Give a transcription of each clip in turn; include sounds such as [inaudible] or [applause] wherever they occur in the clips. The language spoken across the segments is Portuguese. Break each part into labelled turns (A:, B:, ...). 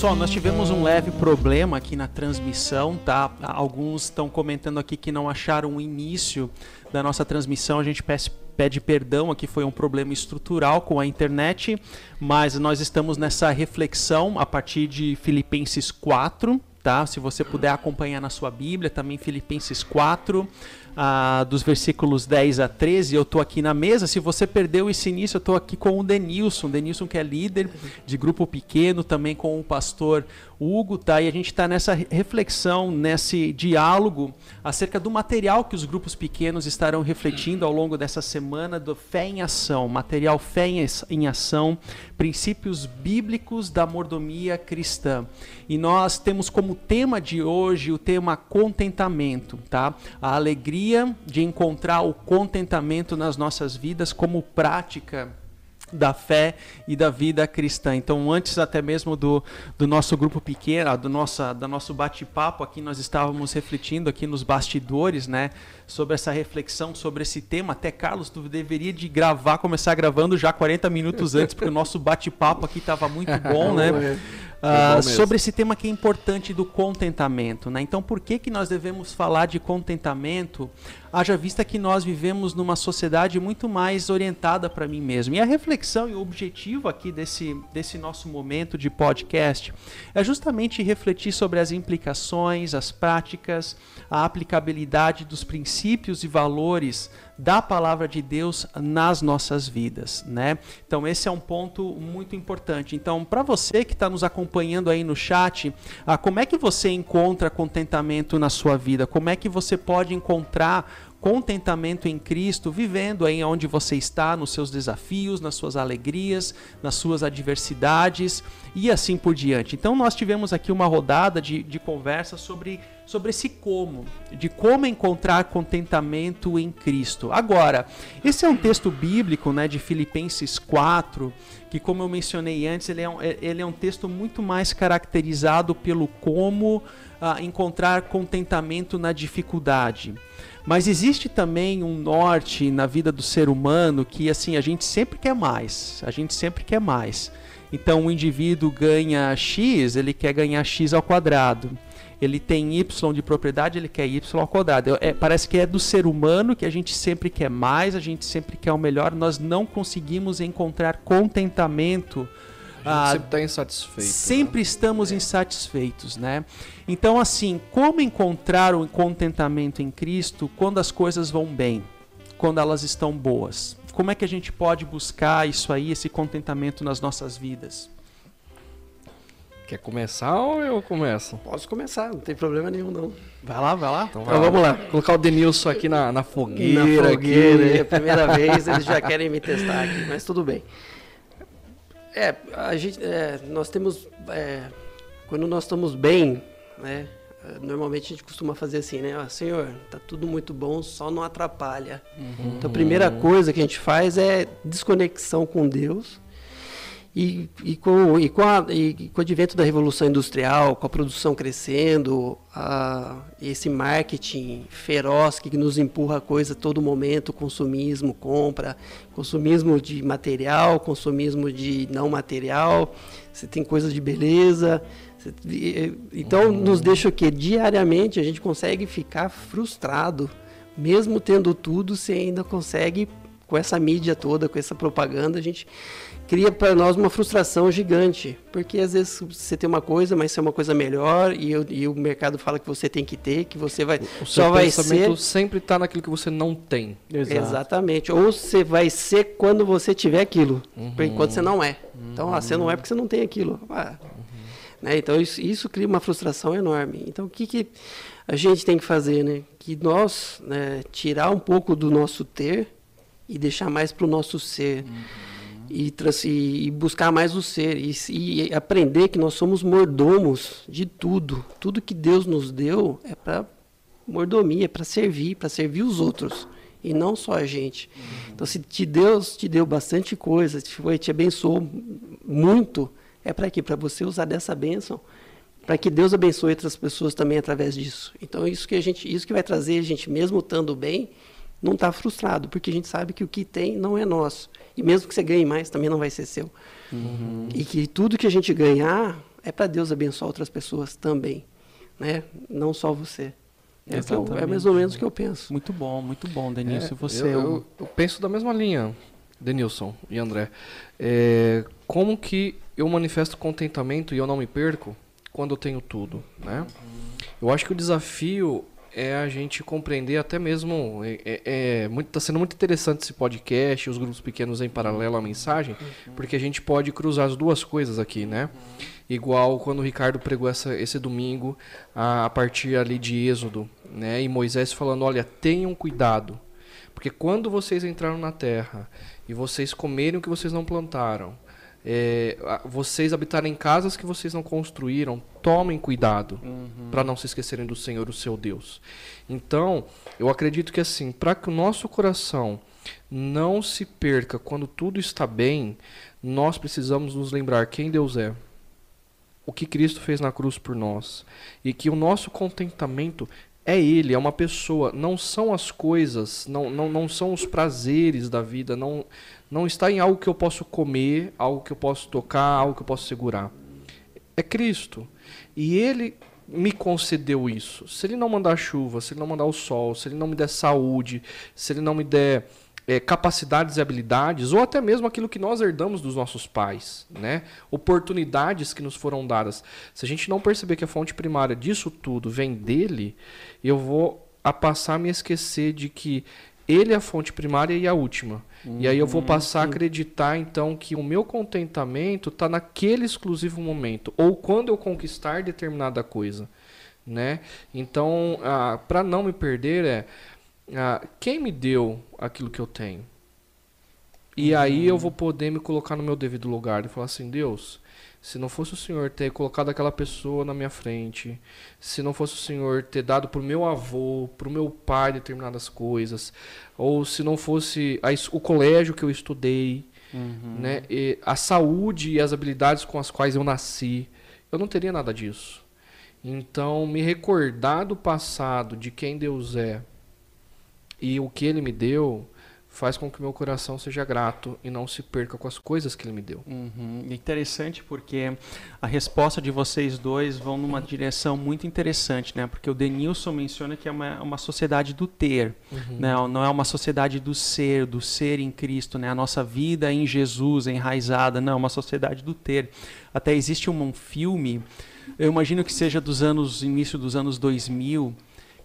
A: Pessoal, nós tivemos um leve problema aqui na transmissão, tá? Alguns estão comentando aqui que não acharam o início da nossa transmissão. A gente pede, pede perdão aqui, foi um problema estrutural com a internet, mas nós estamos nessa reflexão a partir de Filipenses 4, tá? Se você puder acompanhar na sua Bíblia, também Filipenses 4, dos versículos 10 a 13. Eu estou aqui na mesa. Se você perdeu esse início, eu estou aqui com o Denilson. Denilson, que é líder de grupo pequeno, também com o pastor Hugo, tá? E a gente está nessa reflexão, nesse diálogo acerca do material que os grupos pequenos estarão refletindo ao longo dessa semana do Fé em Ação, material Fé em Ação, princípios bíblicos da mordomia cristã. E nós temos como tema de hoje o tema contentamento, tá? A alegria de encontrar o contentamento nas nossas vidas como prática da fé e da vida cristã. Então, antes até mesmo do, do nosso grupo pequeno, do, nossa, do nosso bate-papo aqui, nós estávamos refletindo aqui nos bastidores, né, sobre essa reflexão, sobre esse tema. Até, Carlos, tu deveria de gravar, começar gravando já 40 minutos antes, porque o nosso bate-papo aqui estava muito [laughs] bom, né? Uh, sobre esse tema que é importante do contentamento. Né? Então, por que, que nós devemos falar de contentamento, haja vista que nós vivemos numa sociedade muito mais orientada para mim mesmo? E a reflexão e o objetivo aqui desse, desse nosso momento de podcast é justamente refletir sobre as implicações, as práticas, a aplicabilidade dos princípios e valores da palavra de Deus nas nossas vidas, né? Então esse é um ponto muito importante. Então para você que está nos acompanhando aí no chat, ah, como é que você encontra contentamento na sua vida? Como é que você pode encontrar contentamento em Cristo, vivendo aí onde você está, nos seus desafios, nas suas alegrias, nas suas adversidades e assim por diante. Então, nós tivemos aqui uma rodada de, de conversa sobre, sobre esse como, de como encontrar contentamento em Cristo. Agora, esse é um texto bíblico né, de Filipenses 4, que, como eu mencionei antes, ele é um, ele é um texto muito mais caracterizado pelo como ah, encontrar contentamento na dificuldade. Mas existe também um norte na vida do ser humano que assim a gente sempre quer mais, a gente sempre quer mais. Então o indivíduo ganha x, ele quer ganhar x ao quadrado. Ele tem y de propriedade, ele quer y ao quadrado. É, parece que é do ser humano que a gente sempre quer mais, a gente sempre quer o melhor. Nós não conseguimos encontrar contentamento
B: ah, sempre está insatisfeito.
A: Sempre né? estamos é. insatisfeitos, né? Então, assim, como encontrar o contentamento em Cristo quando as coisas vão bem, quando elas estão boas? Como é que a gente pode buscar isso aí, esse contentamento nas nossas vidas?
B: Quer começar ou eu começo?
C: Posso começar, não tem problema nenhum não.
A: Vai lá, vai lá.
B: Então, então vamos lá, colocar o Denilson aqui na, na fogueira.
C: Na fogueira, aqui. é a primeira vez, eles já querem me testar aqui, mas tudo bem. É, a gente, é, nós temos, é, quando nós estamos bem, né? Normalmente a gente costuma fazer assim, né? Ah, senhor, tá tudo muito bom, só não atrapalha. Uhum. Então a primeira coisa que a gente faz é desconexão com Deus e, e, com, e, com a, e com o advento da revolução industrial, com a produção crescendo, a, esse marketing feroz que nos empurra a coisa a todo momento, consumismo, compra, consumismo de material, consumismo de não material, você tem coisas de beleza. Você, então uhum. nos deixa o quê? Diariamente a gente consegue ficar frustrado, mesmo tendo tudo, você ainda consegue, com essa mídia toda, com essa propaganda, a gente cria para nós uma frustração gigante, porque às vezes você tem uma coisa, mas é uma coisa melhor e, e, o mercado fala que você tem que ter, que você vai
B: o só vai ser sempre está naquilo que você não tem.
C: Exato. Exatamente. Ou você vai ser quando você tiver aquilo, uhum. por enquanto você não é. Uhum. Então, ah, você não é porque você não tem aquilo. Ah, uhum. né? Então isso, isso, cria uma frustração enorme. Então o que, que a gente tem que fazer, né? Que nós né, tirar um pouco do nosso ter e deixar mais para o nosso ser. Uhum e, e, buscar mais o ser e, e, aprender que nós somos mordomos de tudo. Tudo que Deus nos deu é para mordomia, é para servir, para servir os outros e não só a gente. Então, se te Deus te deu bastante coisa, te, foi, te abençoou muito, é para quê? Para você usar dessa bênção, para que Deus abençoe outras pessoas também através disso. Então, isso que a gente, isso que vai trazer a gente mesmo estando bem, não está frustrado, porque a gente sabe que o que tem não é nosso. E mesmo que você ganhe mais, também não vai ser seu. Uhum. E que tudo que a gente ganhar, é para Deus abençoar outras pessoas também, né? Não só você. É, eu, é mais ou menos o que eu penso.
A: Muito bom, muito bom, Denilson.
B: É,
A: você.
B: Eu, eu, eu, penso da mesma linha, Denilson e André. É, como que eu manifesto contentamento e eu não me perco quando eu tenho tudo, né? Eu acho que o desafio é a gente compreender até mesmo é, é, é muito tá sendo muito interessante esse podcast os grupos pequenos em paralelo à mensagem porque a gente pode cruzar as duas coisas aqui né? Igual quando o Ricardo pregou essa, esse domingo a, a partir ali de Êxodo né? E Moisés falando olha tenham cuidado porque quando vocês entraram na terra e vocês comerem o que vocês não plantaram é, vocês habitarem em casas que vocês não construíram, tomem cuidado uhum. para não se esquecerem do Senhor, o seu Deus. Então, eu acredito que assim, para que o nosso coração não se perca quando tudo está bem, nós precisamos nos lembrar quem Deus é, o que Cristo fez na cruz por nós e que o nosso contentamento é Ele, é uma pessoa, não são as coisas, não, não, não são os prazeres da vida, não, não está em algo que eu posso comer, algo que eu posso tocar, algo que eu posso segurar. É Cristo. E Ele me concedeu isso. Se Ele não mandar chuva, se Ele não mandar o sol, se Ele não me der saúde, se Ele não me der é, capacidades e habilidades, ou até mesmo aquilo que nós herdamos dos nossos pais, né? oportunidades que nos foram dadas. Se a gente não perceber que a fonte primária disso tudo vem dele, eu vou a passar a me esquecer de que ele é a fonte primária e a última. Uhum, e aí eu vou passar sim. a acreditar então que o meu contentamento está naquele exclusivo momento ou quando eu conquistar determinada coisa, né? Então, ah, para não me perder é ah, quem me deu aquilo que eu tenho. E uhum. aí eu vou poder me colocar no meu devido lugar e falar assim, Deus, se não fosse o Senhor ter colocado aquela pessoa na minha frente, se não fosse o Senhor ter dado para o meu avô, para o meu pai determinadas coisas, ou se não fosse a, o colégio que eu estudei, uhum. né, a saúde e as habilidades com as quais eu nasci, eu não teria nada disso. Então, me recordar do passado, de quem Deus é e o que Ele me deu, faz com que meu coração seja grato e não se perca com as coisas que ele me deu.
A: Uhum. Interessante porque a resposta de vocês dois vão numa direção muito interessante, né? Porque o Denilson menciona que é uma, uma sociedade do ter, uhum. né? não é uma sociedade do ser, do ser em Cristo, né? A nossa vida em Jesus, enraizada, não, é uma sociedade do ter. Até existe um, um filme, eu imagino que seja dos anos, início dos anos 2000,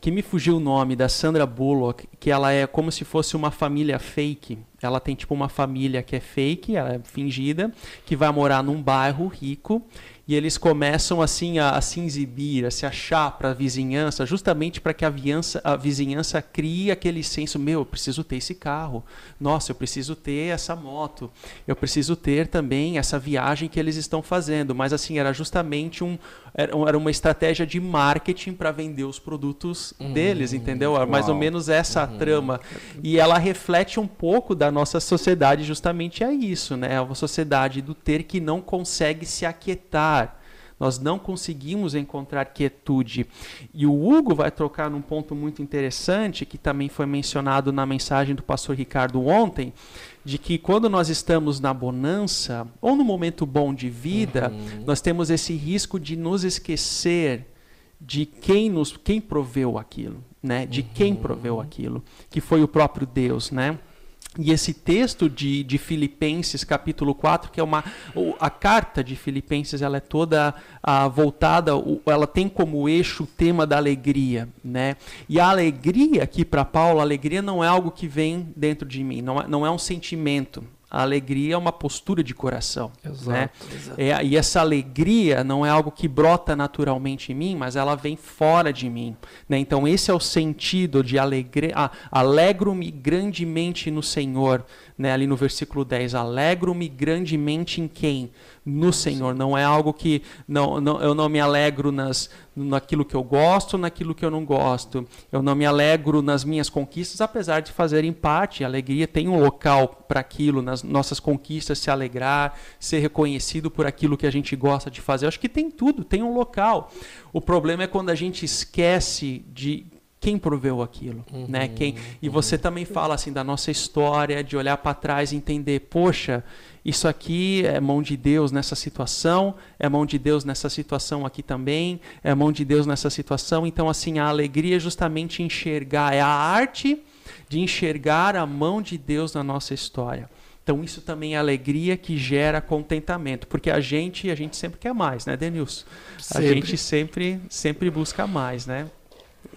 A: que me fugiu o nome da Sandra Bullock, que ela é como se fosse uma família fake. Ela tem tipo uma família que é fake, ela é fingida, que vai morar num bairro rico e eles começam assim a, a se exibir, a se achar para a vizinhança, justamente para que a, viança, a vizinhança crie aquele senso: meu, eu preciso ter esse carro, nossa, eu preciso ter essa moto, eu preciso ter também essa viagem que eles estão fazendo. Mas assim, era justamente um, era uma estratégia de marketing para vender os produtos uhum, deles, entendeu? Era mais ou menos essa uhum. trama. E ela reflete um pouco da nossa sociedade, justamente é isso, né? É uma sociedade do ter que não consegue se aquietar nós não conseguimos encontrar quietude. E o Hugo vai trocar num ponto muito interessante, que também foi mencionado na mensagem do pastor Ricardo ontem, de que quando nós estamos na bonança, ou no momento bom de vida, uhum. nós temos esse risco de nos esquecer de quem nos quem proveu aquilo, né? De uhum. quem proveu aquilo, que foi o próprio Deus, né? E esse texto de, de Filipenses, capítulo 4, que é uma. A carta de Filipenses, ela é toda ah, voltada, ela tem como eixo o tema da alegria. Né? E a alegria aqui para Paulo, a alegria não é algo que vem dentro de mim, não é, não é um sentimento. A alegria é uma postura de coração. Exato, né? Exato. É, e essa alegria não é algo que brota naturalmente em mim, mas ela vem fora de mim. Né? Então, esse é o sentido de alegria. Ah, alegro-me grandemente no Senhor. Né? Ali no versículo 10. Alegro-me grandemente em quem? No Senhor. Não é algo que não, não, eu não me alegro nas, naquilo que eu gosto, naquilo que eu não gosto. Eu não me alegro nas minhas conquistas, apesar de fazerem parte. A alegria tem um local para aquilo, nas nossas conquistas, se alegrar, ser reconhecido por aquilo que a gente gosta de fazer. Eu acho que tem tudo, tem um local. O problema é quando a gente esquece de quem proveu aquilo, uhum, né? Quem e uhum. você também fala assim da nossa história, de olhar para trás e entender, poxa, isso aqui é mão de Deus nessa situação, é mão de Deus nessa situação aqui também, é mão de Deus nessa situação. Então, assim, a alegria é justamente enxergar, é a arte de enxergar a mão de Deus na nossa história. Então isso também é alegria que gera contentamento, porque a gente a gente sempre quer mais, né, Denilson? A gente sempre sempre busca mais, né?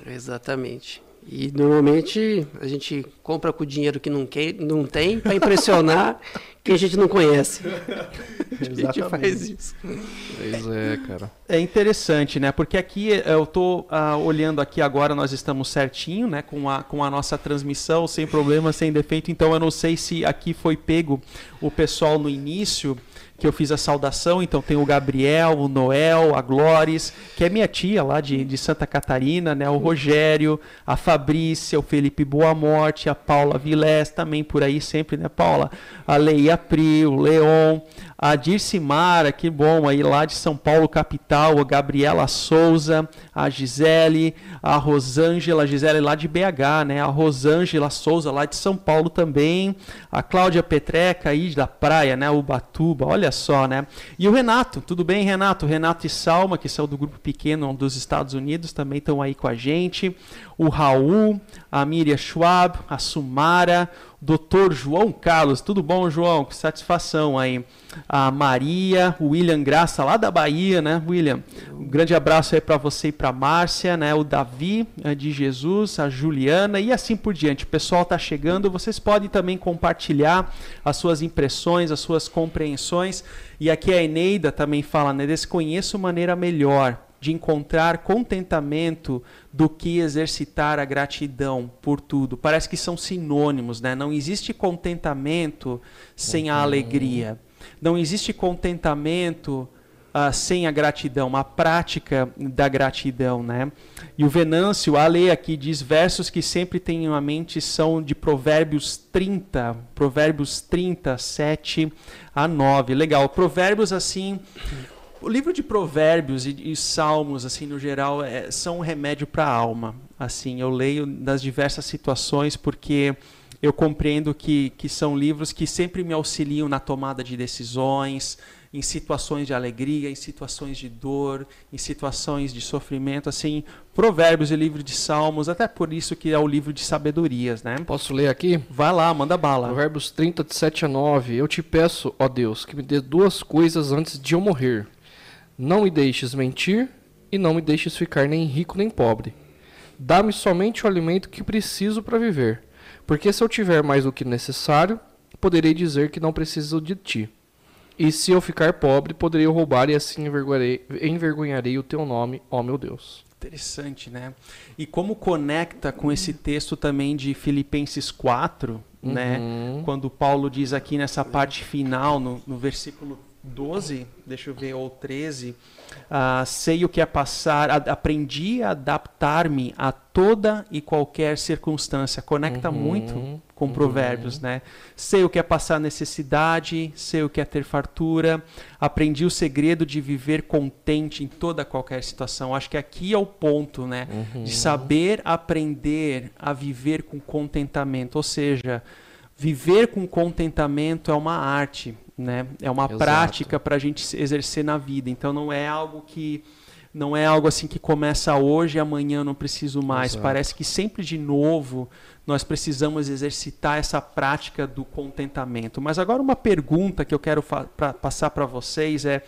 C: Exatamente. E normalmente a gente compra com o dinheiro que não, quer, não tem para impressionar [laughs] quem a gente não conhece. [laughs]
A: a gente faz isso.
B: Pois é, cara.
A: É interessante, né? Porque aqui eu estou uh, olhando aqui agora, nós estamos certinho, né? Com a, com a nossa transmissão, sem problema, sem defeito. Então eu não sei se aqui foi pego o pessoal no início que eu fiz a saudação. Então tem o Gabriel, o Noel, a Glóris, que é minha tia lá de, de Santa Catarina, né? O Rogério, a Fabrícia, o Felipe Boa Morte, a Paula Vilés, também por aí sempre, né, Paula? A Leia Pri, o Leon, a Dircimara, que bom, aí lá de São Paulo, capital, a Gabriela Souza, a Gisele, a Rosângela, a Gisele lá de BH, né? A Rosângela Souza lá de São Paulo também, a Cláudia Petreca aí da praia, né? Ubatuba, olha só, né? E o Renato, tudo bem, Renato? Renato e Salma, que são do grupo pequeno dos Estados Unidos, também estão aí com a gente. O Raul, a Miriam Schwab, a Sumara, Doutor João Carlos, tudo bom, João? Que satisfação aí. A Maria, o William Graça, lá da Bahia, né, William? Um grande abraço aí para você e para Márcia, né? O Davi eh, de Jesus, a Juliana e assim por diante. O pessoal tá chegando, vocês podem também compartilhar as suas impressões, as suas compreensões. E aqui a Eneida também fala, né? Desconheço maneira melhor de encontrar contentamento do que exercitar a gratidão por tudo. Parece que são sinônimos, né? Não existe contentamento sem a uhum. alegria. Não existe contentamento uh, sem a gratidão, a prática da gratidão, né? E o Venâncio, a lei aqui diz versos que sempre tenho a mente são de Provérbios 30, Provérbios 30, 7 a 9. Legal. Provérbios assim, o livro de Provérbios e, e Salmos, assim, no geral, é, são um remédio para a alma. Assim, eu leio das diversas situações porque eu compreendo que, que são livros que sempre me auxiliam na tomada de decisões, em situações de alegria, em situações de dor, em situações de sofrimento, assim, Provérbios e livro de Salmos, até por isso que é o livro de sabedorias, né?
B: Posso ler aqui?
A: Vai lá, manda bala.
B: Provérbios 30, de 7 a 9. Eu te peço, ó Deus, que me dê duas coisas antes de eu morrer não me deixes mentir e não me deixes ficar nem rico nem pobre. Dá-me somente o alimento que preciso para viver, porque se eu tiver mais do que necessário, poderei dizer que não preciso de ti. E se eu ficar pobre, poderei roubar e assim envergonharei, envergonharei o teu nome, ó meu Deus.
A: Interessante, né? E como conecta com esse texto também de Filipenses 4, né? uhum. né? Quando Paulo diz aqui nessa parte final, no, no versículo 12, deixa eu ver, ou 13, uh, ah, sei o que é passar, a, aprendi a adaptar-me a toda e qualquer circunstância. Conecta uhum, muito com uhum. provérbios, né? Sei o que é passar necessidade, sei o que é ter fartura, aprendi o segredo de viver contente em toda qualquer situação. Acho que aqui é o ponto, né? Uhum. De saber aprender a viver com contentamento, ou seja, viver com contentamento é uma arte né? É uma Exato. prática para a gente exercer na vida. Então não é algo que não é algo assim que começa hoje e amanhã não preciso mais. Exato. Parece que sempre de novo nós precisamos exercitar essa prática do contentamento. Mas agora uma pergunta que eu quero passar para vocês é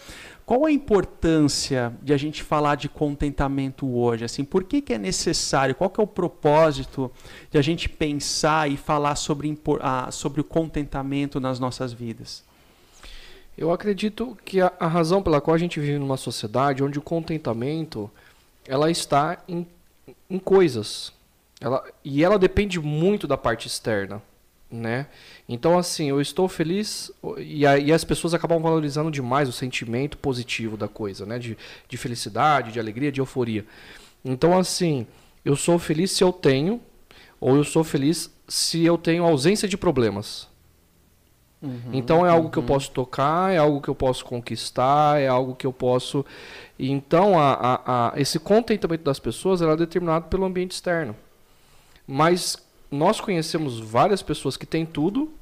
A: qual a importância de a gente falar de contentamento hoje? Assim, por que, que é necessário? Qual que é o propósito de a gente pensar e falar sobre, sobre o contentamento nas nossas vidas?
B: Eu acredito que a, a, razão pela qual a gente vive numa sociedade onde o contentamento ela está em, em coisas. Ela, e ela depende muito da parte externa. Né? Então, assim, eu estou feliz e, a, e, as pessoas acabam valorizando demais o sentimento positivo da coisa, né? De, de felicidade, de alegria, de euforia. Então, assim, eu sou feliz se eu tenho, ou eu sou feliz se eu tenho ausência de problemas. Uhum, então é algo uhum. que eu uhum. posso tocar, é algo que eu posso conquistar, é algo que eu posso. Então a, a, a, esse contentamento das pessoas é determinado pelo ambiente externo. Mas nós conhecemos várias pessoas que têm tudo,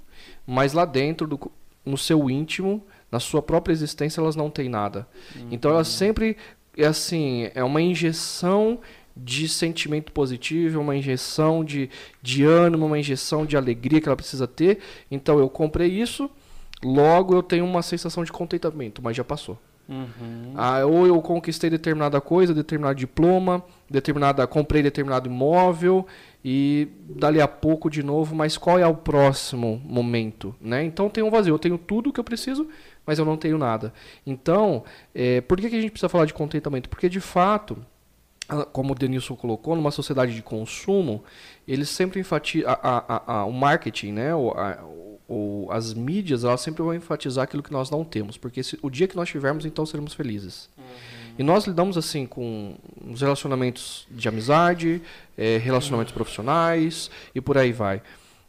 B: mas lá dentro do, no seu íntimo, na sua própria existência, elas não têm nada. Uhum. Então elas sempre é assim, é uma injeção de sentimento positivo, uma injeção de, de ânimo, uma injeção de alegria que ela precisa ter. Então eu comprei isso, logo eu tenho uma sensação de contentamento, mas já passou. Uhum. Ah, ou eu conquistei determinada coisa, determinado diploma, determinada, comprei determinado imóvel e dali a pouco de novo, mas qual é o próximo momento, né? Então tem um vazio, eu tenho tudo o que eu preciso, mas eu não tenho nada. Então, é, por que, que a gente precisa falar de contentamento? Porque de fato, como o Denilson colocou, numa sociedade de consumo, eles sempre enfatizam o marketing, né? O, a, ou as mídias, elas sempre vão enfatizar aquilo que nós não temos, porque se, o dia que nós tivermos, então seremos felizes. Uhum. E nós lidamos assim com os relacionamentos de amizade, é, relacionamentos profissionais e por aí vai.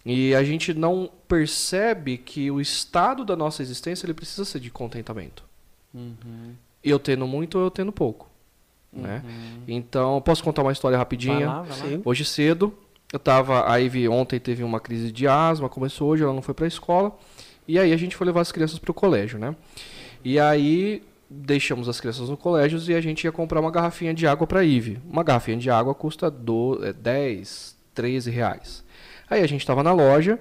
B: E a gente não percebe que o estado da nossa existência ele precisa ser de contentamento. Uhum. Eu tendo muito ou eu tendo pouco. Né? Uhum. Então, posso contar uma história rapidinha? Vai lá, vai lá. Hoje cedo, eu tava. A Ivy ontem teve uma crise de asma, começou hoje, ela não foi para a escola. E aí a gente foi levar as crianças para o colégio, né? E aí deixamos as crianças no colégio e a gente ia comprar uma garrafinha de água para a Ivy. Uma garrafinha de água custa do, é, 10, 13 reais. Aí a gente estava na loja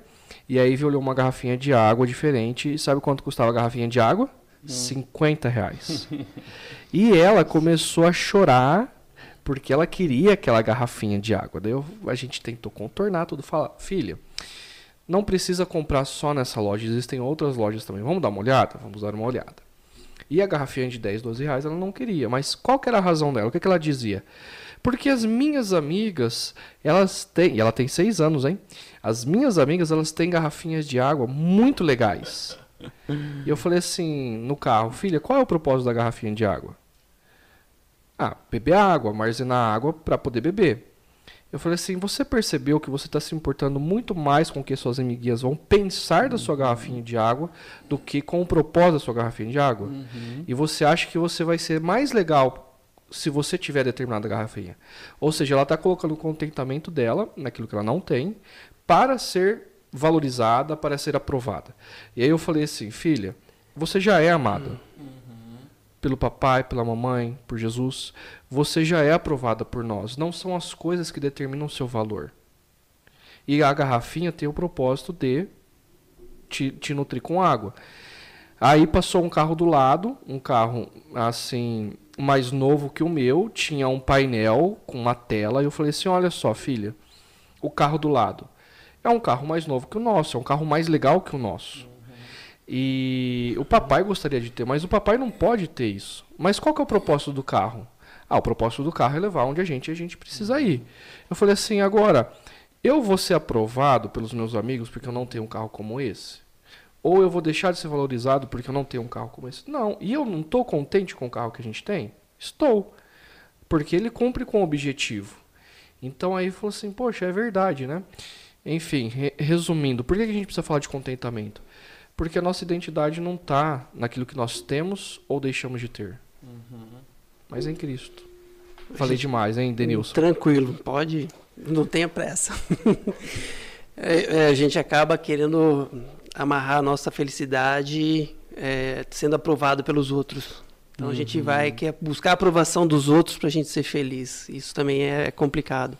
B: e a Ivy olhou uma garrafinha de água diferente. E sabe quanto custava a garrafinha de água? Hum. 50 reais. [laughs] e ela começou a chorar porque ela queria aquela garrafinha de água. Daí eu, a gente tentou contornar tudo, falar, filha, não precisa comprar só nessa loja, existem outras lojas também. Vamos dar uma olhada? Vamos dar uma olhada. E a garrafinha de 10, 12 reais ela não queria. Mas qual que era a razão dela? O que, que ela dizia? Porque as minhas amigas, elas têm, e ela tem 6 anos, hein? As minhas amigas, elas têm garrafinhas de água muito legais. E eu falei assim, no carro, filha, qual é o propósito da garrafinha de água? Ah, beber água, armazenar água para poder beber. Eu falei assim, você percebeu que você está se importando muito mais com o que suas amiguinhas vão pensar da sua garrafinha de água do que com o propósito da sua garrafinha de água? Uhum. E você acha que você vai ser mais legal se você tiver determinada garrafinha. Ou seja, ela está colocando o contentamento dela, naquilo que ela não tem, para ser valorizada, para ser aprovada. E aí eu falei assim, filha, você já é amada. Uhum pelo papai, pela mamãe, por Jesus, você já é aprovada por nós. Não são as coisas que determinam o seu valor. E a garrafinha tem o propósito de te, te nutrir com água. Aí passou um carro do lado, um carro assim mais novo que o meu, tinha um painel com uma tela, e eu falei assim: "Olha só, filha, o carro do lado é um carro mais novo que o nosso, é um carro mais legal que o nosso. E o papai gostaria de ter, mas o papai não pode ter isso. Mas qual que é o propósito do carro? Ah, o propósito do carro é levar onde a gente a gente precisa ir. Eu falei assim, agora, eu vou ser aprovado pelos meus amigos porque eu não tenho um carro como esse? Ou eu vou deixar de ser valorizado porque eu não tenho um carro como esse? Não. E eu não estou contente com o carro que a gente tem? Estou. Porque ele cumpre com o objetivo. Então aí falou assim, poxa, é verdade, né? Enfim, re resumindo, por que a gente precisa falar de contentamento? Porque a nossa identidade não está naquilo que nós temos ou deixamos de ter. Uhum. Mas é em Cristo. Falei demais, hein, Denilson?
C: Tranquilo, pode. Não tenha pressa. [laughs] é, é, a gente acaba querendo amarrar a nossa felicidade é, sendo aprovado pelos outros. Então uhum. a gente uhum. vai quer buscar a aprovação dos outros para a gente ser feliz. Isso também é complicado.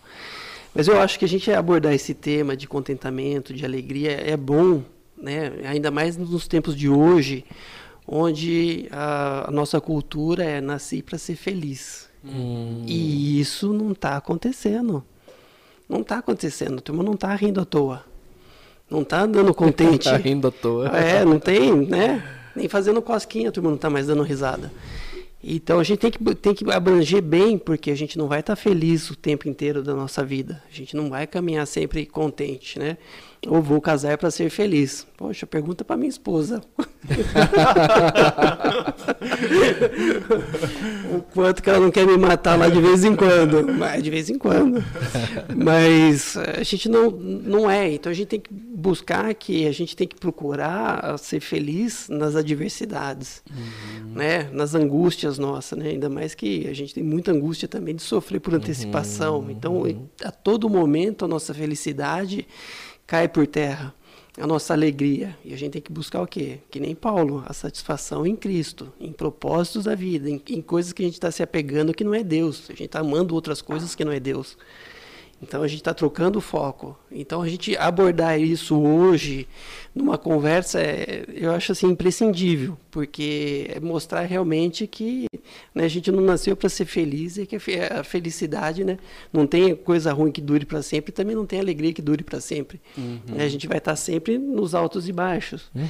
C: Mas eu acho que a gente abordar esse tema de contentamento, de alegria, é bom né? ainda mais nos tempos de hoje, onde a, a nossa cultura é nascer para ser feliz. Hum. E isso não está acontecendo. Não está acontecendo. A turma não está rindo à toa. Não está andando [laughs] contente.
B: Está rindo à toa.
C: É, não tem, né? Nem fazendo cosquinha a turma não está mais dando risada. Então a gente tem que, tem que abranger bem, porque a gente não vai estar tá feliz o tempo inteiro da nossa vida. A gente não vai caminhar sempre contente, né? Ou vou casar para ser feliz? Poxa, pergunta para minha esposa. [laughs] o quanto que ela não quer me matar lá de vez em quando. Mas de vez em quando. Mas a gente não, não é. Então a gente tem que buscar que a gente tem que procurar ser feliz nas adversidades, uhum. né? Nas angústias nossas, né? Ainda mais que a gente tem muita angústia também de sofrer por antecipação. Uhum. Então, a todo momento a nossa felicidade cai por terra. a nossa alegria. E a gente tem que buscar o quê? Que nem Paulo, a satisfação em Cristo, em propósitos da vida, em, em coisas que a gente está se apegando que não é Deus. A gente está amando outras coisas que não é Deus. Então a gente está trocando o foco. Então a gente abordar isso hoje numa conversa, é, eu acho assim imprescindível, porque é mostrar realmente que né, a gente não nasceu para ser feliz e que a felicidade, né, não tem coisa ruim que dure para sempre, também não tem alegria que dure para sempre. Uhum. Né, a gente vai estar tá sempre nos altos e baixos. Uhum.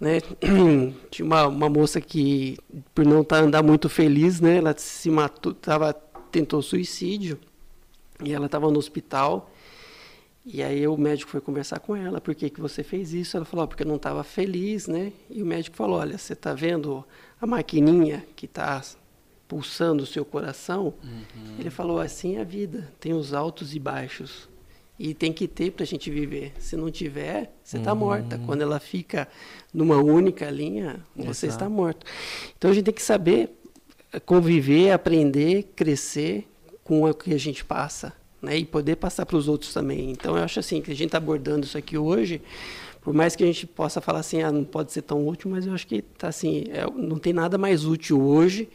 C: Né? [clears throat] Tinha uma, uma moça que, por não tá, andar muito feliz, né, ela se matou, tava, tentou suicídio. E ela estava no hospital. E aí o médico foi conversar com ela, por que, que você fez isso? Ela falou, oh, porque eu não estava feliz, né? E o médico falou, olha, você está vendo a maquininha que está pulsando o seu coração? Uhum. Ele falou, assim é a vida, tem os altos e baixos. E tem que ter para a gente viver. Se não tiver, você está uhum. morta. Quando ela fica numa única linha, você Exato. está morto. Então a gente tem que saber conviver, aprender, crescer com o que a gente passa, né? E poder passar para os outros também. Então eu acho assim que a gente está abordando isso aqui hoje, por mais que a gente possa falar assim, ah, não pode ser tão útil, mas eu acho que tá assim, é, não tem nada mais útil hoje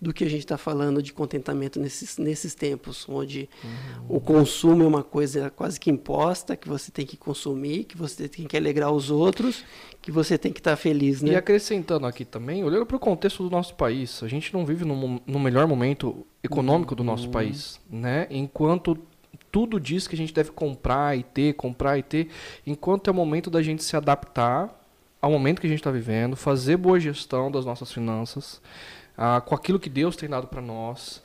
C: do que a gente está falando de contentamento nesses, nesses tempos, onde uhum. o consumo é uma coisa quase que imposta, que você tem que consumir, que você tem que alegrar os outros, que você tem que estar tá feliz. Né?
B: E acrescentando aqui também, olhando para o contexto do nosso país, a gente não vive no, no melhor momento econômico do nosso uhum. país, né? enquanto tudo diz que a gente deve comprar e ter, comprar e ter, enquanto é o momento da gente se adaptar ao momento que a gente está vivendo, fazer boa gestão das nossas finanças, ah, com aquilo que Deus tem dado para nós.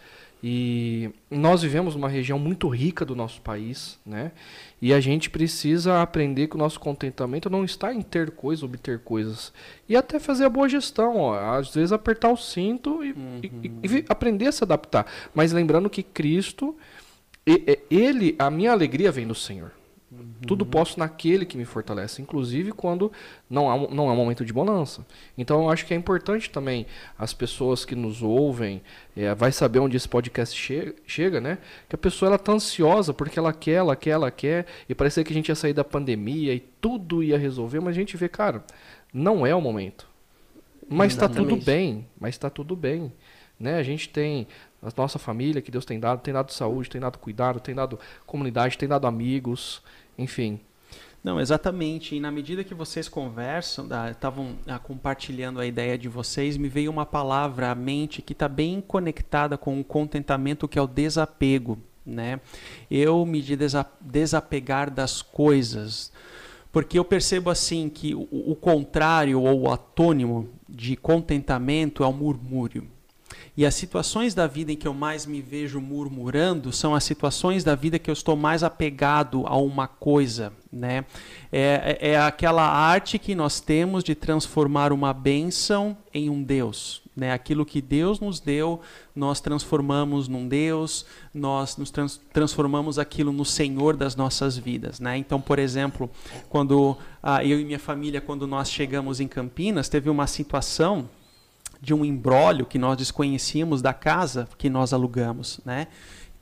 B: E nós vivemos numa região muito rica do nosso país, né? E a gente precisa aprender que o nosso contentamento não está em ter coisas, obter coisas. E até fazer a boa gestão, ó. Às vezes apertar o cinto e, uhum. e, e aprender a se adaptar. Mas lembrando que Cristo, ele, a minha alegria vem do Senhor. Uhum. Tudo posso naquele que me fortalece, inclusive quando não, há, não é um momento de bonança. Então eu acho que é importante também as pessoas que nos ouvem, é, vai saber onde esse podcast che chega, né? Que a pessoa ela tá ansiosa porque ela quer, ela quer, ela quer, e parecia que a gente ia sair da pandemia e tudo ia resolver, mas a gente vê, cara, não é o momento. Mas está tudo bem, mas está tudo bem. Né? A gente tem a nossa família que Deus tem dado, tem dado saúde, tem dado cuidado, tem dado comunidade, tem dado amigos, enfim.
A: Não, exatamente. E na medida que vocês conversam, estavam ah, compartilhando a ideia de vocês, me veio uma palavra à mente que está bem conectada com o contentamento, que é o desapego. Né? Eu me de desapegar das coisas. Porque eu percebo assim que o, o contrário ou o atônimo de contentamento é o murmúrio. E as situações da vida em que eu mais me vejo murmurando são as situações da vida que eu estou mais apegado a uma coisa. Né? É, é, é aquela arte que nós temos de transformar uma bênção em um Deus. Né? Aquilo que Deus nos deu, nós transformamos num Deus, nós nos trans transformamos aquilo no Senhor das nossas vidas. Né? Então, por exemplo, quando ah, eu e minha família, quando nós chegamos em Campinas, teve uma situação de um embrólio que nós desconhecíamos da casa que nós alugamos, né?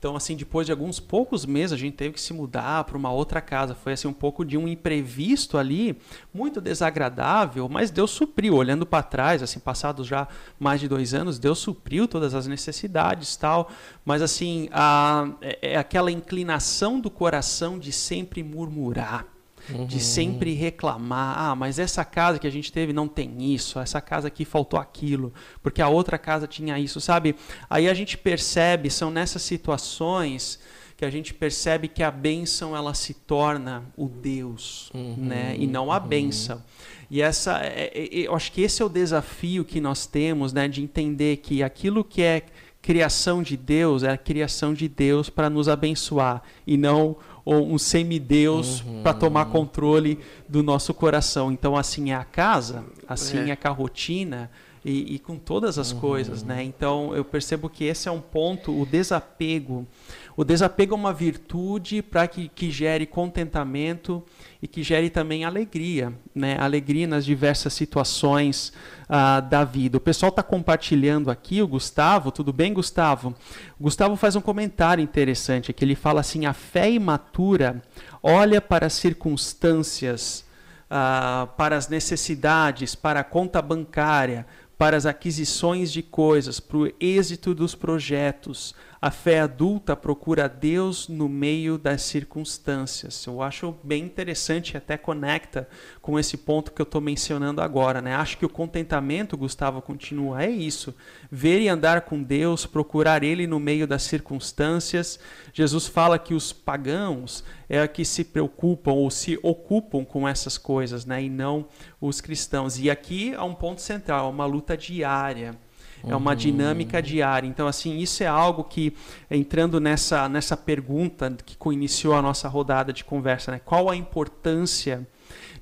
A: Então, assim, depois de alguns poucos meses, a gente teve que se mudar para uma outra casa. Foi assim um pouco de um imprevisto ali, muito desagradável, mas Deus supriu. Olhando para trás, assim, passados já mais de dois anos, Deus supriu todas as necessidades, tal. Mas assim, a, é, é aquela inclinação do coração de sempre murmurar uhum. de sempre reclamar. Ah, mas essa casa que a gente teve não tem isso, essa casa aqui faltou aquilo, porque a outra casa tinha isso, sabe? Aí a gente percebe, são nessas situações que a gente percebe que a bênção ela se torna o Deus, uhum, né? E não a uhum. bênção. E essa, é, é, é, eu acho que esse é o desafio que nós temos, né? De entender que aquilo que é criação de Deus é a criação de Deus para nos abençoar e não ou um semideus uhum. para tomar controle do nosso coração. Então, assim é a casa, assim é, é com a rotina e, e com todas as uhum. coisas, né? Então, eu percebo que esse é um ponto, o desapego. O desapego é uma virtude para que, que gere contentamento e que gere também alegria, né? Alegria nas diversas situações uh, da vida. O pessoal está compartilhando aqui, o Gustavo, tudo bem, Gustavo? O Gustavo faz um comentário interessante, que ele fala assim: a fé imatura olha para as circunstâncias uh, para as necessidades, para a conta bancária, para as aquisições de coisas, para o êxito dos projetos, a fé adulta procura Deus no meio das circunstâncias. Eu acho bem interessante até conecta com esse ponto que eu estou mencionando agora. Né? Acho que o contentamento, Gustavo, continua. É isso. Ver e andar com Deus, procurar Ele no meio das circunstâncias. Jesus fala que os pagãos é que se preocupam ou se ocupam com essas coisas, né? e não os cristãos. E aqui há um ponto central, uma luta diária é uma dinâmica diária. Então, assim, isso é algo que, entrando nessa, nessa pergunta que iniciou a nossa rodada de conversa, né? qual a importância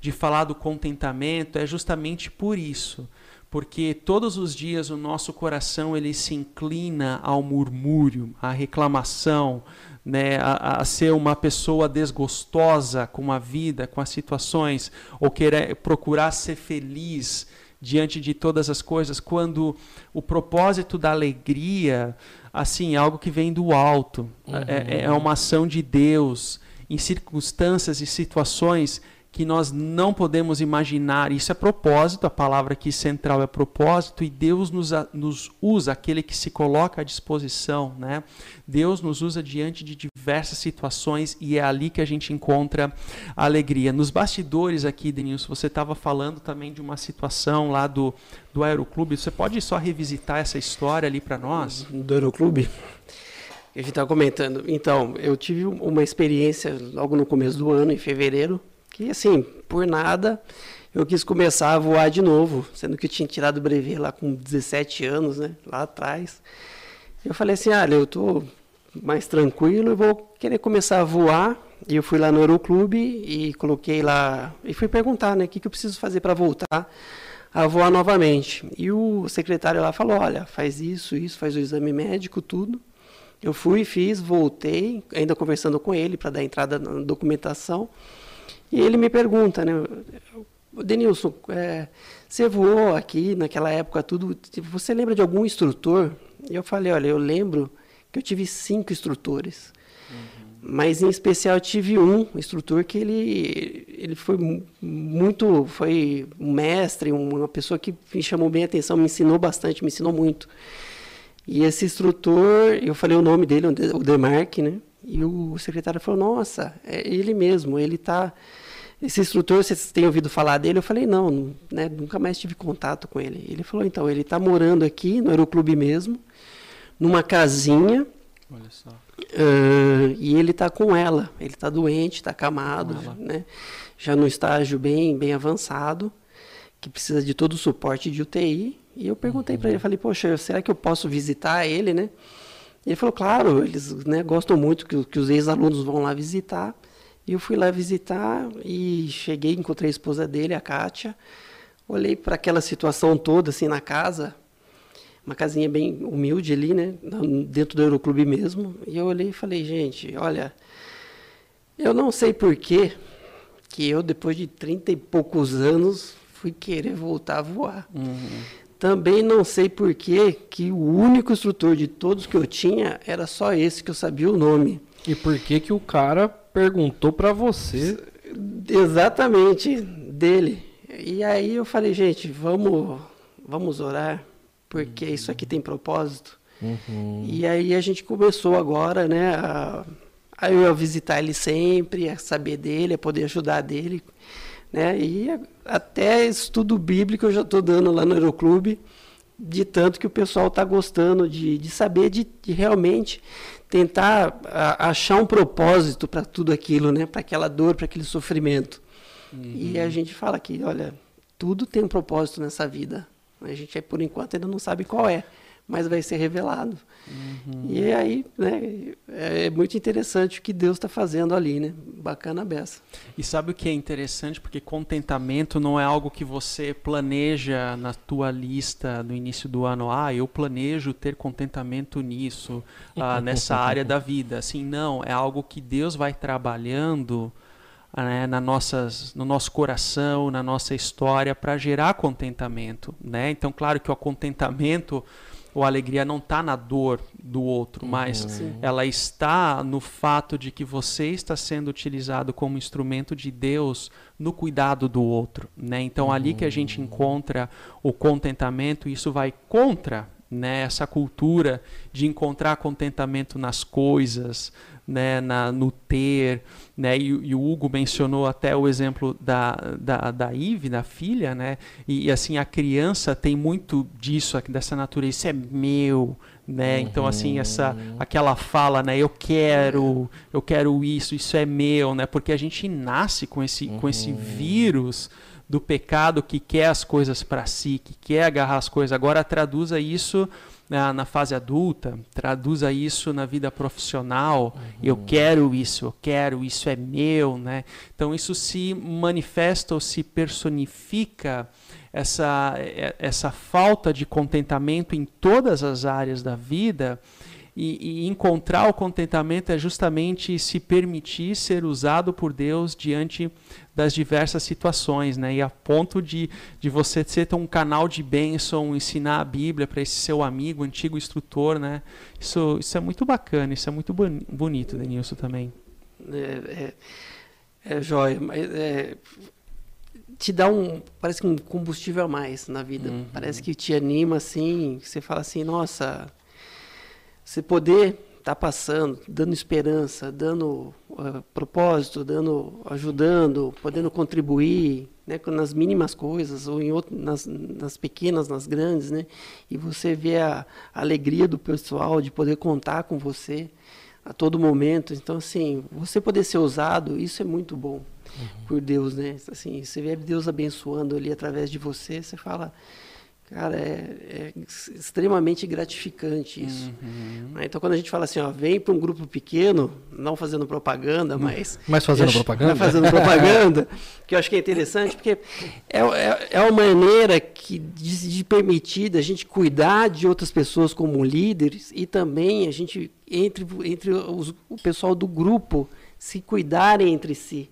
A: de falar do contentamento? É justamente por isso. Porque todos os dias o nosso coração ele se inclina ao murmúrio, à reclamação, né, a, a, ser uma pessoa desgostosa com a vida, com as situações, ou querer procurar ser feliz diante de todas as coisas, quando o propósito da alegria, assim, é algo que vem do alto, uhum. é, é uma ação de Deus em circunstâncias e situações que nós não podemos imaginar. Isso é propósito, a palavra aqui central é propósito, e Deus nos, nos usa, aquele que se coloca à disposição. Né? Deus nos usa diante de diversas situações e é ali que a gente encontra a alegria. Nos bastidores aqui, Denilson, você estava falando também de uma situação lá do, do Aeroclube. Você pode só revisitar essa história ali para nós?
C: Do Aeroclube? A gente estava comentando. Então, eu tive uma experiência logo no começo do ano, em fevereiro, que assim, por nada, eu quis começar a voar de novo, sendo que eu tinha tirado o brevet lá com 17 anos, né, lá atrás. Eu falei assim, olha, eu tô mais tranquilo, eu vou querer começar a voar. E eu fui lá no Aeroclube e coloquei lá e fui perguntar, né, o que, que eu preciso fazer para voltar a voar novamente. E o secretário lá falou, olha, faz isso, isso, faz o exame médico, tudo. Eu fui, fiz, voltei, ainda conversando com ele para dar entrada na documentação. E ele me pergunta, né, Denilson, é, você voou aqui naquela época tudo, você lembra de algum instrutor? E eu falei, olha, eu lembro que eu tive cinco instrutores. Uhum. Mas em especial eu tive um instrutor que ele, ele foi muito, foi um mestre, uma pessoa que me chamou bem a atenção, me ensinou bastante, me ensinou muito. E esse instrutor, eu falei o nome dele, o Demarque, né? E o secretário falou, nossa, é ele mesmo, ele está esse instrutor, vocês têm ouvido falar dele? Eu falei, não, né, nunca mais tive contato com ele. Ele falou, então, ele está morando aqui no Aeroclube mesmo, numa casinha. Olha só. Uh, e ele está com ela. Ele está doente, está acamado, né? já no estágio bem, bem avançado, que precisa de todo o suporte de UTI. E eu perguntei uhum. para ele, falei, poxa, será que eu posso visitar ele, né? Ele falou, claro, eles né, gostam muito que, que os ex-alunos vão lá visitar. E eu fui lá visitar e cheguei, encontrei a esposa dele, a Kátia. Olhei para aquela situação toda, assim, na casa. Uma casinha bem humilde ali, né? Dentro do Euroclube mesmo. E eu olhei e falei, gente, olha, eu não sei porquê que eu, depois de trinta e poucos anos, fui querer voltar a voar. Uhum. Também não sei porquê que o único instrutor de todos que eu tinha era só esse que eu sabia o nome.
B: E por que que o cara perguntou para você?
C: Exatamente, dele. E aí eu falei, gente, vamos, vamos orar, porque isso aqui tem propósito. Uhum. E aí a gente começou agora, né, a, a eu visitar ele sempre, a saber dele, a poder ajudar dele, né, e até estudo bíblico eu já estou dando lá no Aeroclube, de tanto que o pessoal está gostando de, de saber de, de realmente tentar a, achar um propósito para tudo aquilo, né? Para aquela dor, para aquele sofrimento. Uhum. E a gente fala que, olha, tudo tem um propósito nessa vida. A gente, por enquanto, ainda não sabe qual é mas vai ser revelado. Uhum. E aí, né, é muito interessante o que Deus está fazendo ali, né? Bacana a beça.
A: E sabe o que é interessante? Porque contentamento não é algo que você planeja na tua lista no início do ano. Ah, eu planejo ter contentamento nisso, ah, [laughs] nessa área da vida. Assim, não, é algo que Deus vai trabalhando né, na nossas, no nosso coração, na nossa história, para gerar contentamento. Né? Então, claro que o contentamento ou a alegria não está na dor do outro, mas ela está no fato de que você está sendo utilizado como instrumento de Deus no cuidado do outro, né? Então ali que a gente encontra o contentamento, isso vai contra né, essa cultura de encontrar contentamento nas coisas, né, na, no ter, né, e, e, o Hugo mencionou até o exemplo da, da, da Ive, da filha, né, e, e, assim a criança tem muito disso, dessa natureza, isso é meu, né, uhum. então assim essa aquela fala, né, eu quero, eu quero isso, isso é meu, né, porque a gente nasce com esse uhum. com esse uhum. vírus do pecado que quer as coisas para si, que quer agarrar as coisas. Agora traduza isso na, na fase adulta, traduza isso na vida profissional. Uhum. Eu quero isso, eu quero, isso é meu, né? Então isso se manifesta ou se personifica essa, é, essa falta de contentamento em todas as áreas da vida e, e, encontrar o contentamento é justamente se permitir ser usado por Deus diante das diversas situações, né? E a ponto de, de você ser um canal de bênção, ensinar a Bíblia para esse seu amigo, antigo instrutor, né? Isso, isso é muito bacana, isso é muito bonito, Denilson, também.
C: É, é, é jóia, mas é, te dá um, parece que um combustível a mais na vida. Uhum. Parece que te anima, assim, você fala assim, nossa você poder estar tá passando, dando esperança, dando uh, propósito, dando, ajudando, podendo contribuir, né, nas mínimas coisas ou em outro, nas, nas pequenas, nas grandes, né, e você vê a, a alegria do pessoal de poder contar com você a todo momento. Então, assim, você poder ser usado, isso é muito bom uhum. por Deus, né? Assim, você vê Deus abençoando ali através de você, você fala, Cara, é, é, extremamente gratificante isso. Uhum. Né? Então, quando a gente fala assim, ó, vem para um grupo pequeno, não fazendo propaganda, mas.
B: Mas fazendo acho, propaganda?
C: Fazendo propaganda, [laughs] que eu acho que é interessante, porque é, é, é uma maneira que, de, de permitir a gente cuidar de outras pessoas como líderes e também a gente, entre, entre os, o pessoal do grupo, se cuidarem entre si.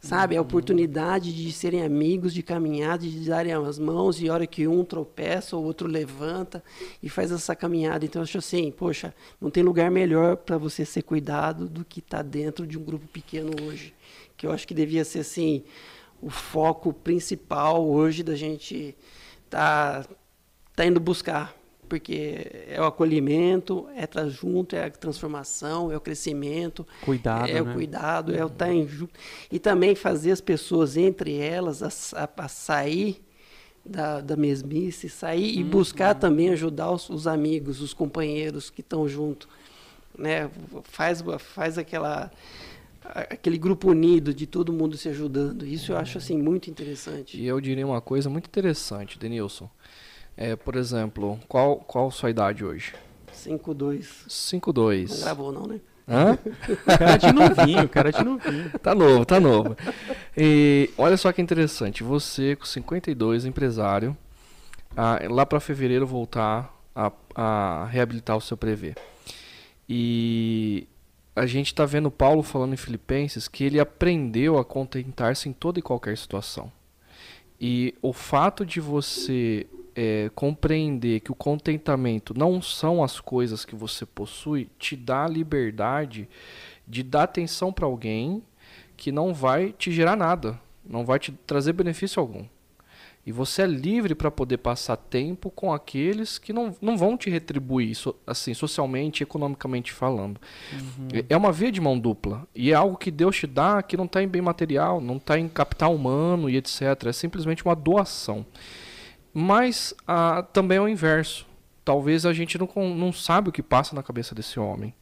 C: Sabe? A oportunidade de serem amigos, de caminhar, de darem as mãos, e a hora que um tropeça, o outro levanta e faz essa caminhada. Então, eu acho assim, poxa, não tem lugar melhor para você ser cuidado do que estar tá dentro de um grupo pequeno hoje. Que eu acho que devia ser, assim, o foco principal hoje da gente tá, tá indo buscar porque é o acolhimento, é estar junto, é a transformação, é o crescimento,
A: cuidado,
C: é
A: né?
C: o cuidado, é o estar em junto e também fazer as pessoas entre elas a, a, sair da, da mesmice, sair hum, e buscar hum. também ajudar os, os, amigos, os companheiros que estão junto, né? Faz faz aquela aquele grupo unido de todo mundo se ajudando. Isso eu acho assim muito interessante.
B: E eu diria uma coisa muito interessante, Denilson. É, por exemplo, qual, qual sua idade hoje?
C: 5'2".
B: 5'2".
C: Não gravou não, né?
B: Hã?
A: cara de novinho, cara de novinho. [laughs]
B: Tá novo, tá novo. E olha só que interessante, você com 52, empresário, ah, lá para fevereiro voltar a, a reabilitar o seu prevê. E a gente está vendo Paulo falando em Filipenses que ele aprendeu a contentar-se em toda e qualquer situação. E o fato de você é, compreender que o contentamento não são as coisas que você possui, te dá a liberdade de dar atenção para alguém que não vai te gerar nada, não vai te trazer benefício algum. E você é livre para poder passar tempo com aqueles que não, não vão te retribuir, assim, socialmente, economicamente falando. Uhum. É uma via de mão dupla. E é algo que Deus te dá que não está em bem material, não está em capital humano e etc. É simplesmente uma doação. Mas ah, também é o inverso. Talvez a gente não, não sabe o que passa na cabeça desse homem.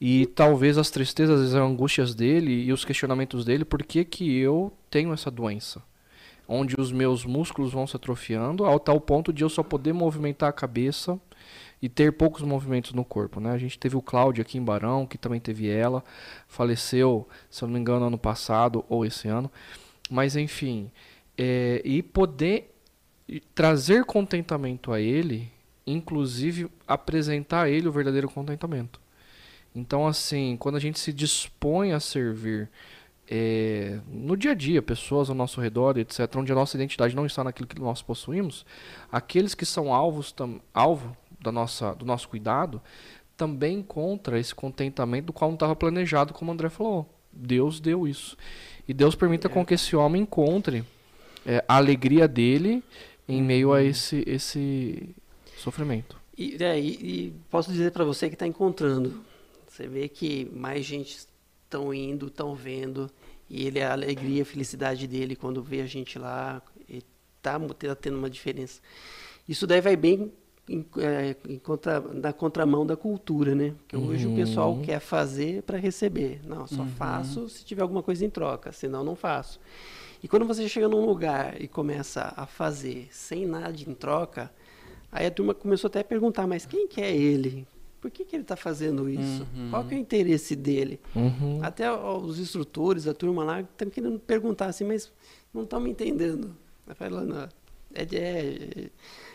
B: E talvez as tristezas, as angústias dele e os questionamentos dele, por que, que eu tenho essa doença? Onde os meus músculos vão se atrofiando ao tal ponto de eu só poder movimentar a cabeça e ter poucos movimentos no corpo. Né? A gente teve o Cláudio aqui em Barão, que também teve ela, faleceu, se eu não me engano, ano passado ou esse ano. Mas enfim, é, e poder trazer contentamento a ele, inclusive apresentar a ele o verdadeiro contentamento. Então, assim, quando a gente se dispõe a servir é, no dia a dia, pessoas ao nosso redor, etc., onde a nossa identidade não está naquilo que nós possuímos, aqueles que são alvos tam, alvo da nossa, do nosso cuidado, também encontra esse contentamento do qual não estava planejado, como o André falou. Deus deu isso. E Deus permita é. com que esse homem encontre é, a alegria dele em meio a uhum. esse, esse sofrimento.
C: E, é, e, e posso dizer para você que está encontrando. Você vê que mais gente estão indo, estão vendo, e ele a alegria, a felicidade dele quando vê a gente lá, está tá tendo uma diferença. Isso daí vai bem em, é, em contra, na contramão da cultura, né? Que hoje uhum. o pessoal uhum. quer fazer para receber. Não, só uhum. faço se tiver alguma coisa em troca, senão não faço. E quando você chega num lugar e começa a fazer sem nada em troca, aí a turma começou até a perguntar, mas quem que é ele? Por que, que ele está fazendo isso? Uhum. Qual que é o interesse dele?
B: Uhum.
C: Até os instrutores, a turma lá, estão querendo perguntar assim, mas não estão me entendendo. Falando, é, é,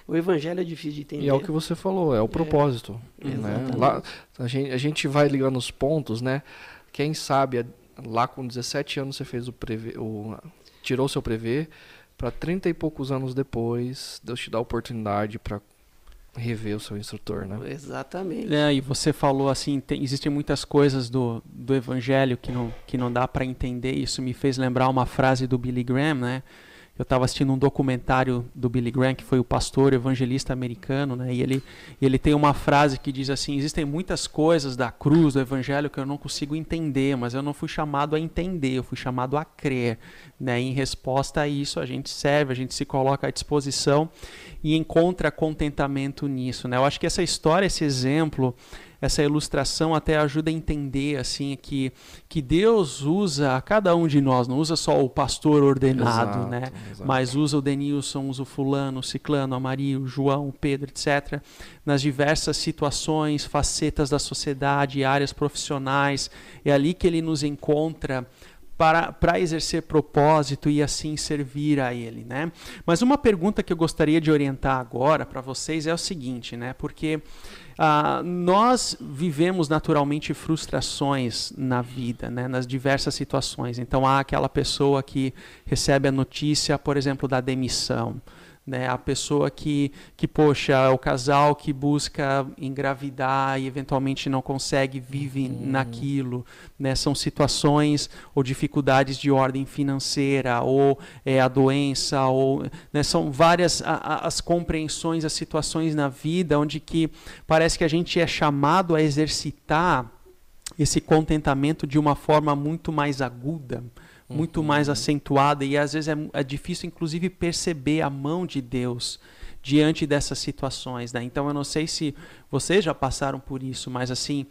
C: o evangelho é difícil de entender.
B: E é o que você falou, é o é, propósito. É, né? Lá, a, gente, a gente vai ligando os pontos, né? Quem sabe, lá com 17 anos você fez o, prevê, o tirou seu prevê, para 30 e poucos anos depois, Deus te dá a oportunidade para rever o seu instrutor, né?
C: Exatamente.
A: É, e você falou assim, tem, existem muitas coisas do, do evangelho que não, que não dá para entender. Isso me fez lembrar uma frase do Billy Graham, né? Eu estava assistindo um documentário do Billy Graham, que foi o pastor evangelista americano, né? E ele, ele tem uma frase que diz assim: existem muitas coisas da cruz, do evangelho, que eu não consigo entender, mas eu não fui chamado a entender, eu fui chamado a crer. Né? E em resposta a isso, a gente serve, a gente se coloca à disposição e encontra contentamento nisso. Né? Eu acho que essa história, esse exemplo, essa ilustração até ajuda a entender assim que, que Deus usa cada um de nós, não usa só o pastor ordenado, exato, né? Exato. Mas usa o Denilson, usa o fulano, o ciclano, a Maria, o João, o Pedro, etc. Nas diversas situações, facetas da sociedade, áreas profissionais. É ali que ele nos encontra para, para exercer propósito e assim servir a Ele, né? Mas uma pergunta que eu gostaria de orientar agora para vocês é o seguinte, né? Porque ah, nós vivemos naturalmente frustrações na vida, né, nas diversas situações. Então há aquela pessoa que recebe a notícia, por exemplo, da demissão né? A pessoa que, que, poxa, é o casal que busca engravidar e eventualmente não consegue, vive uhum. naquilo, né? São situações ou dificuldades de ordem financeira, ou é, a doença, ou né? são várias a, a, as compreensões, as situações na vida onde que parece que a gente é chamado a exercitar esse contentamento de uma forma muito mais aguda, muito uhum. mais acentuada e às vezes é, é, difícil inclusive perceber a mão de Deus diante dessas situações, né? Então eu não sei se vocês já passaram por isso, mas assim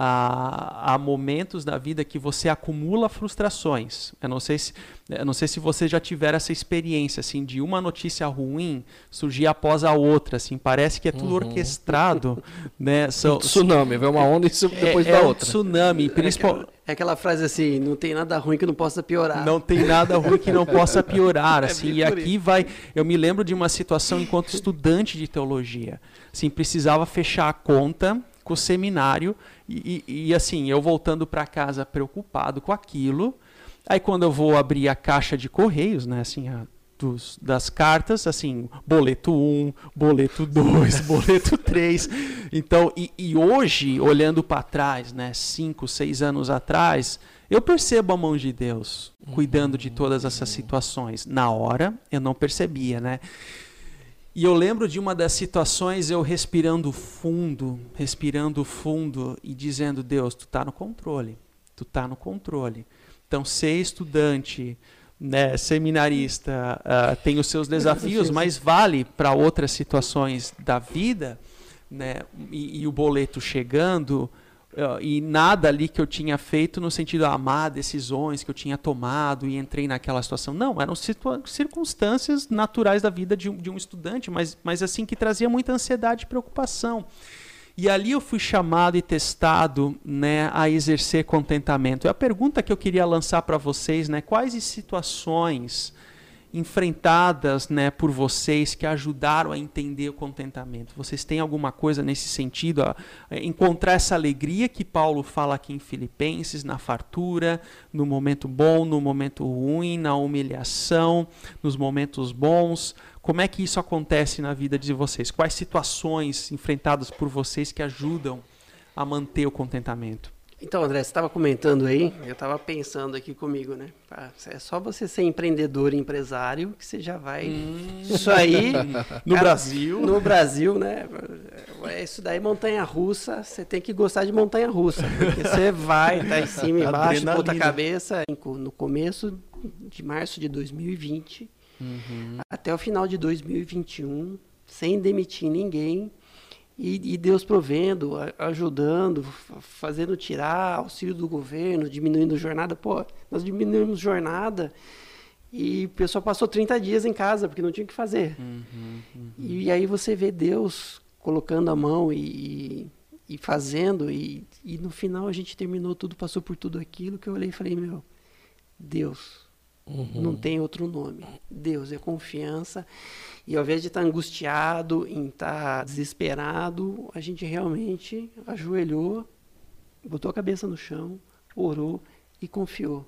A: há, há momentos da vida que você acumula frustrações. Eu não sei se eu não sei se você já tiver essa experiência assim de uma notícia ruim surgir após a outra, assim parece que é tudo uhum. orquestrado, [laughs] né?
B: So, um tsunami, vem uma onda e depois é, da
A: é
B: outra.
A: Um tsunami, principal.
C: É aquela frase assim, não tem nada ruim que não possa piorar.
A: Não tem nada ruim que não possa piorar, [laughs] é assim. É e aqui isso. vai, eu me lembro de uma situação enquanto estudante de teologia, assim, precisava fechar a conta com o seminário e, e, e assim, eu voltando para casa preocupado com aquilo. Aí quando eu vou abrir a caixa de correios, né, assim, a, dos, das cartas, assim, boleto 1, boleto 2, [laughs] boleto 3. Então, e, e hoje, olhando para trás, né, 5, 6 anos atrás, eu percebo a mão de Deus cuidando de todas essas situações. Na hora, eu não percebia, né? E eu lembro de uma das situações eu respirando fundo, respirando fundo e dizendo: Deus, tu está no controle, tu está no controle. Então, ser estudante, né, seminarista, uh, tem os seus desafios, mas vale para outras situações da vida, né? E, e o boleto chegando, e nada ali que eu tinha feito no sentido de amar decisões que eu tinha tomado e entrei naquela situação. Não, eram circunstâncias naturais da vida de um, de um estudante, mas, mas assim que trazia muita ansiedade e preocupação. E ali eu fui chamado e testado né, a exercer contentamento. E a pergunta que eu queria lançar para vocês, né, quais situações enfrentadas né, por vocês que ajudaram a entender o contentamento? Vocês têm alguma coisa nesse sentido? A, encontrar essa alegria que Paulo fala aqui em Filipenses, na fartura, no momento bom, no momento ruim, na humilhação, nos momentos bons. Como é que isso acontece na vida de vocês? Quais situações enfrentadas por vocês que ajudam a manter o contentamento?
C: Então, André, você estava comentando aí, eu estava pensando aqui comigo, né? É só você ser empreendedor e empresário que você já vai. Hum. Isso aí. [laughs]
A: no cara, Brasil.
C: No Brasil, né? É isso daí, montanha russa, você tem que gostar de montanha russa. Porque você vai, tá em cima e [laughs] embaixo, ponta cabeça. No começo de março de 2020 uhum. até o final de 2021, sem demitir ninguém e, e, Deus provendo, ajudando, fazendo tirar auxílio do governo, diminuindo jornada. Pô, nós diminuímos jornada e o pessoal passou 30 dias em casa porque não tinha o que fazer. Uhum, uhum. E aí você vê Deus colocando a mão e, e fazendo, e, e no final a gente terminou tudo, passou por tudo aquilo que eu olhei e falei: Meu, Deus, uhum. não tem outro nome. Deus é confiança. E ao invés de estar angustiado, em estar desesperado, a gente realmente ajoelhou, botou a cabeça no chão, orou e confiou.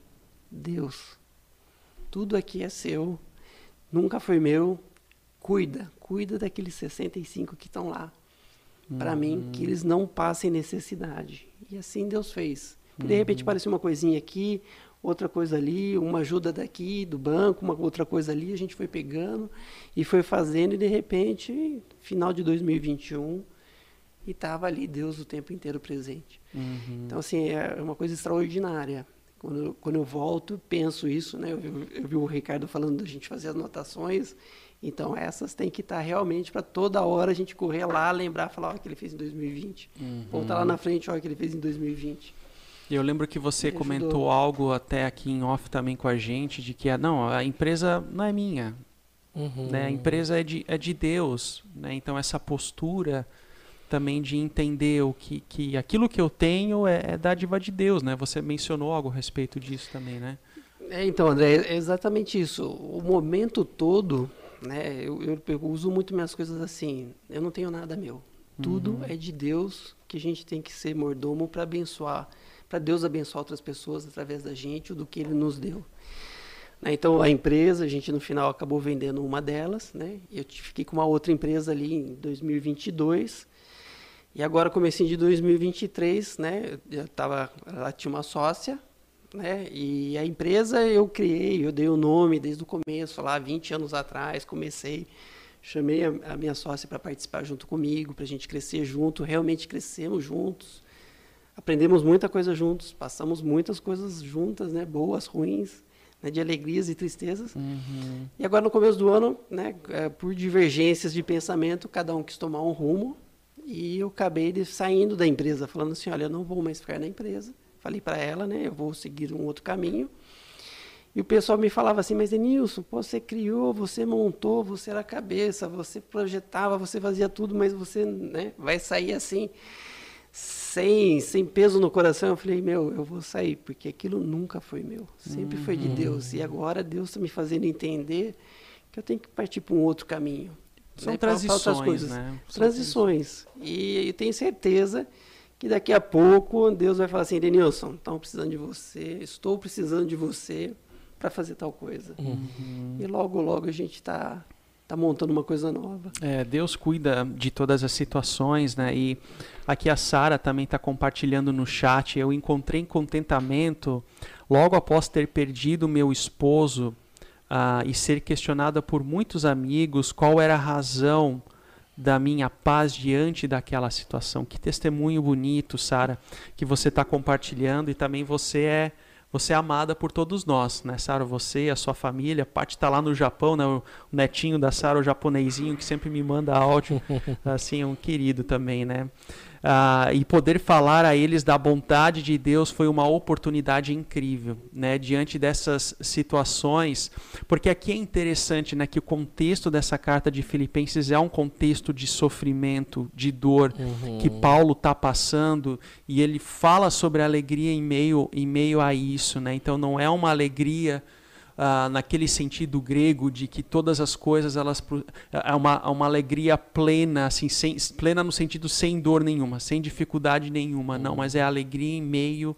C: Deus, tudo aqui é seu, nunca foi meu. Cuida, cuida daqueles 65 que estão lá. Para mim, que eles não passem necessidade. E assim Deus fez. De repente uhum. apareceu uma coisinha aqui, outra coisa ali, uma ajuda daqui, do banco, uma outra coisa ali, a gente foi pegando e foi fazendo, e de repente, final de 2021, e estava ali Deus o tempo inteiro presente. Uhum. Então, assim, é uma coisa extraordinária. Quando, quando eu volto, penso isso, né? Eu vi, eu vi o Ricardo falando da gente fazer anotações, então essas têm que estar realmente para toda hora a gente correr lá, lembrar, falar o que ele fez em 2020. Uhum. Voltar lá na frente, olha o que ele fez em 2020.
A: Eu lembro que você comentou algo até aqui em off também com a gente, de que não, a empresa não é minha. Uhum. Né? A empresa é de, é de Deus. Né? Então essa postura também de entender o que, que aquilo que eu tenho é, é dádiva de Deus, né? Você mencionou algo a respeito disso também, né?
C: É, então, André, é exatamente isso. O momento todo, né? Eu, eu, eu uso muito minhas coisas assim. Eu não tenho nada meu. Tudo uhum. é de Deus que a gente tem que ser mordomo para abençoar para Deus abençoar outras pessoas através da gente, do que Ele nos deu. Né? Então, a empresa, a gente no final acabou vendendo uma delas, né? Eu fiquei com uma outra empresa ali em 2022. E agora, comecinho de 2023, né? Eu tava, ela tinha uma sócia, né? E a empresa eu criei, eu dei o nome desde o começo, lá 20 anos atrás, comecei, chamei a minha sócia para participar junto comigo, para a gente crescer junto, realmente crescemos juntos aprendemos muita coisa juntos, passamos muitas coisas juntas, né, boas, ruins, né, de alegrias e tristezas. Uhum. E agora no começo do ano, né, é, por divergências de pensamento, cada um quis tomar um rumo e eu acabei de, saindo da empresa, falando assim, olha, eu não vou mais ficar na empresa. Falei para ela, né, eu vou seguir um outro caminho. E o pessoal me falava assim, mas Denilson, você criou, você montou, você era a cabeça, você projetava, você fazia tudo, mas você né, vai sair assim sem, sem peso no coração, eu falei, meu, eu vou sair, porque aquilo nunca foi meu, sempre uhum. foi de uhum. Deus. E agora Deus está me fazendo entender que eu tenho que partir para um outro caminho.
A: São né, transições, né?
C: Transições. E tenho certeza que daqui a pouco Deus vai falar assim, Denilson, estamos precisando de você, estou precisando de você para fazer tal coisa. Uhum. E logo, logo a gente está tá montando uma coisa nova.
A: É, Deus cuida de todas as situações, né? E aqui a Sara também está compartilhando no chat. Eu encontrei contentamento logo após ter perdido meu esposo uh, e ser questionada por muitos amigos qual era a razão da minha paz diante daquela situação. Que testemunho bonito, Sara, que você está compartilhando e também você é você é amada por todos nós, né, Sara? Você e a sua família. Paty está lá no Japão, né? O netinho da Sara, o japonesinho, que sempre me manda áudio. [laughs] assim, é um querido também, né? Ah, e poder falar a eles da bondade de Deus foi uma oportunidade incrível, né? Diante dessas situações, porque aqui é interessante, né? Que o contexto dessa carta de Filipenses é um contexto de sofrimento, de dor uhum. que Paulo está passando e ele fala sobre a alegria em meio em meio a isso, né? Então não é uma alegria uh, naquele sentido grego de que todas as coisas elas é uma, uma alegria plena, assim, sem, plena no sentido sem dor nenhuma, sem dificuldade nenhuma, não, mas é alegria em meio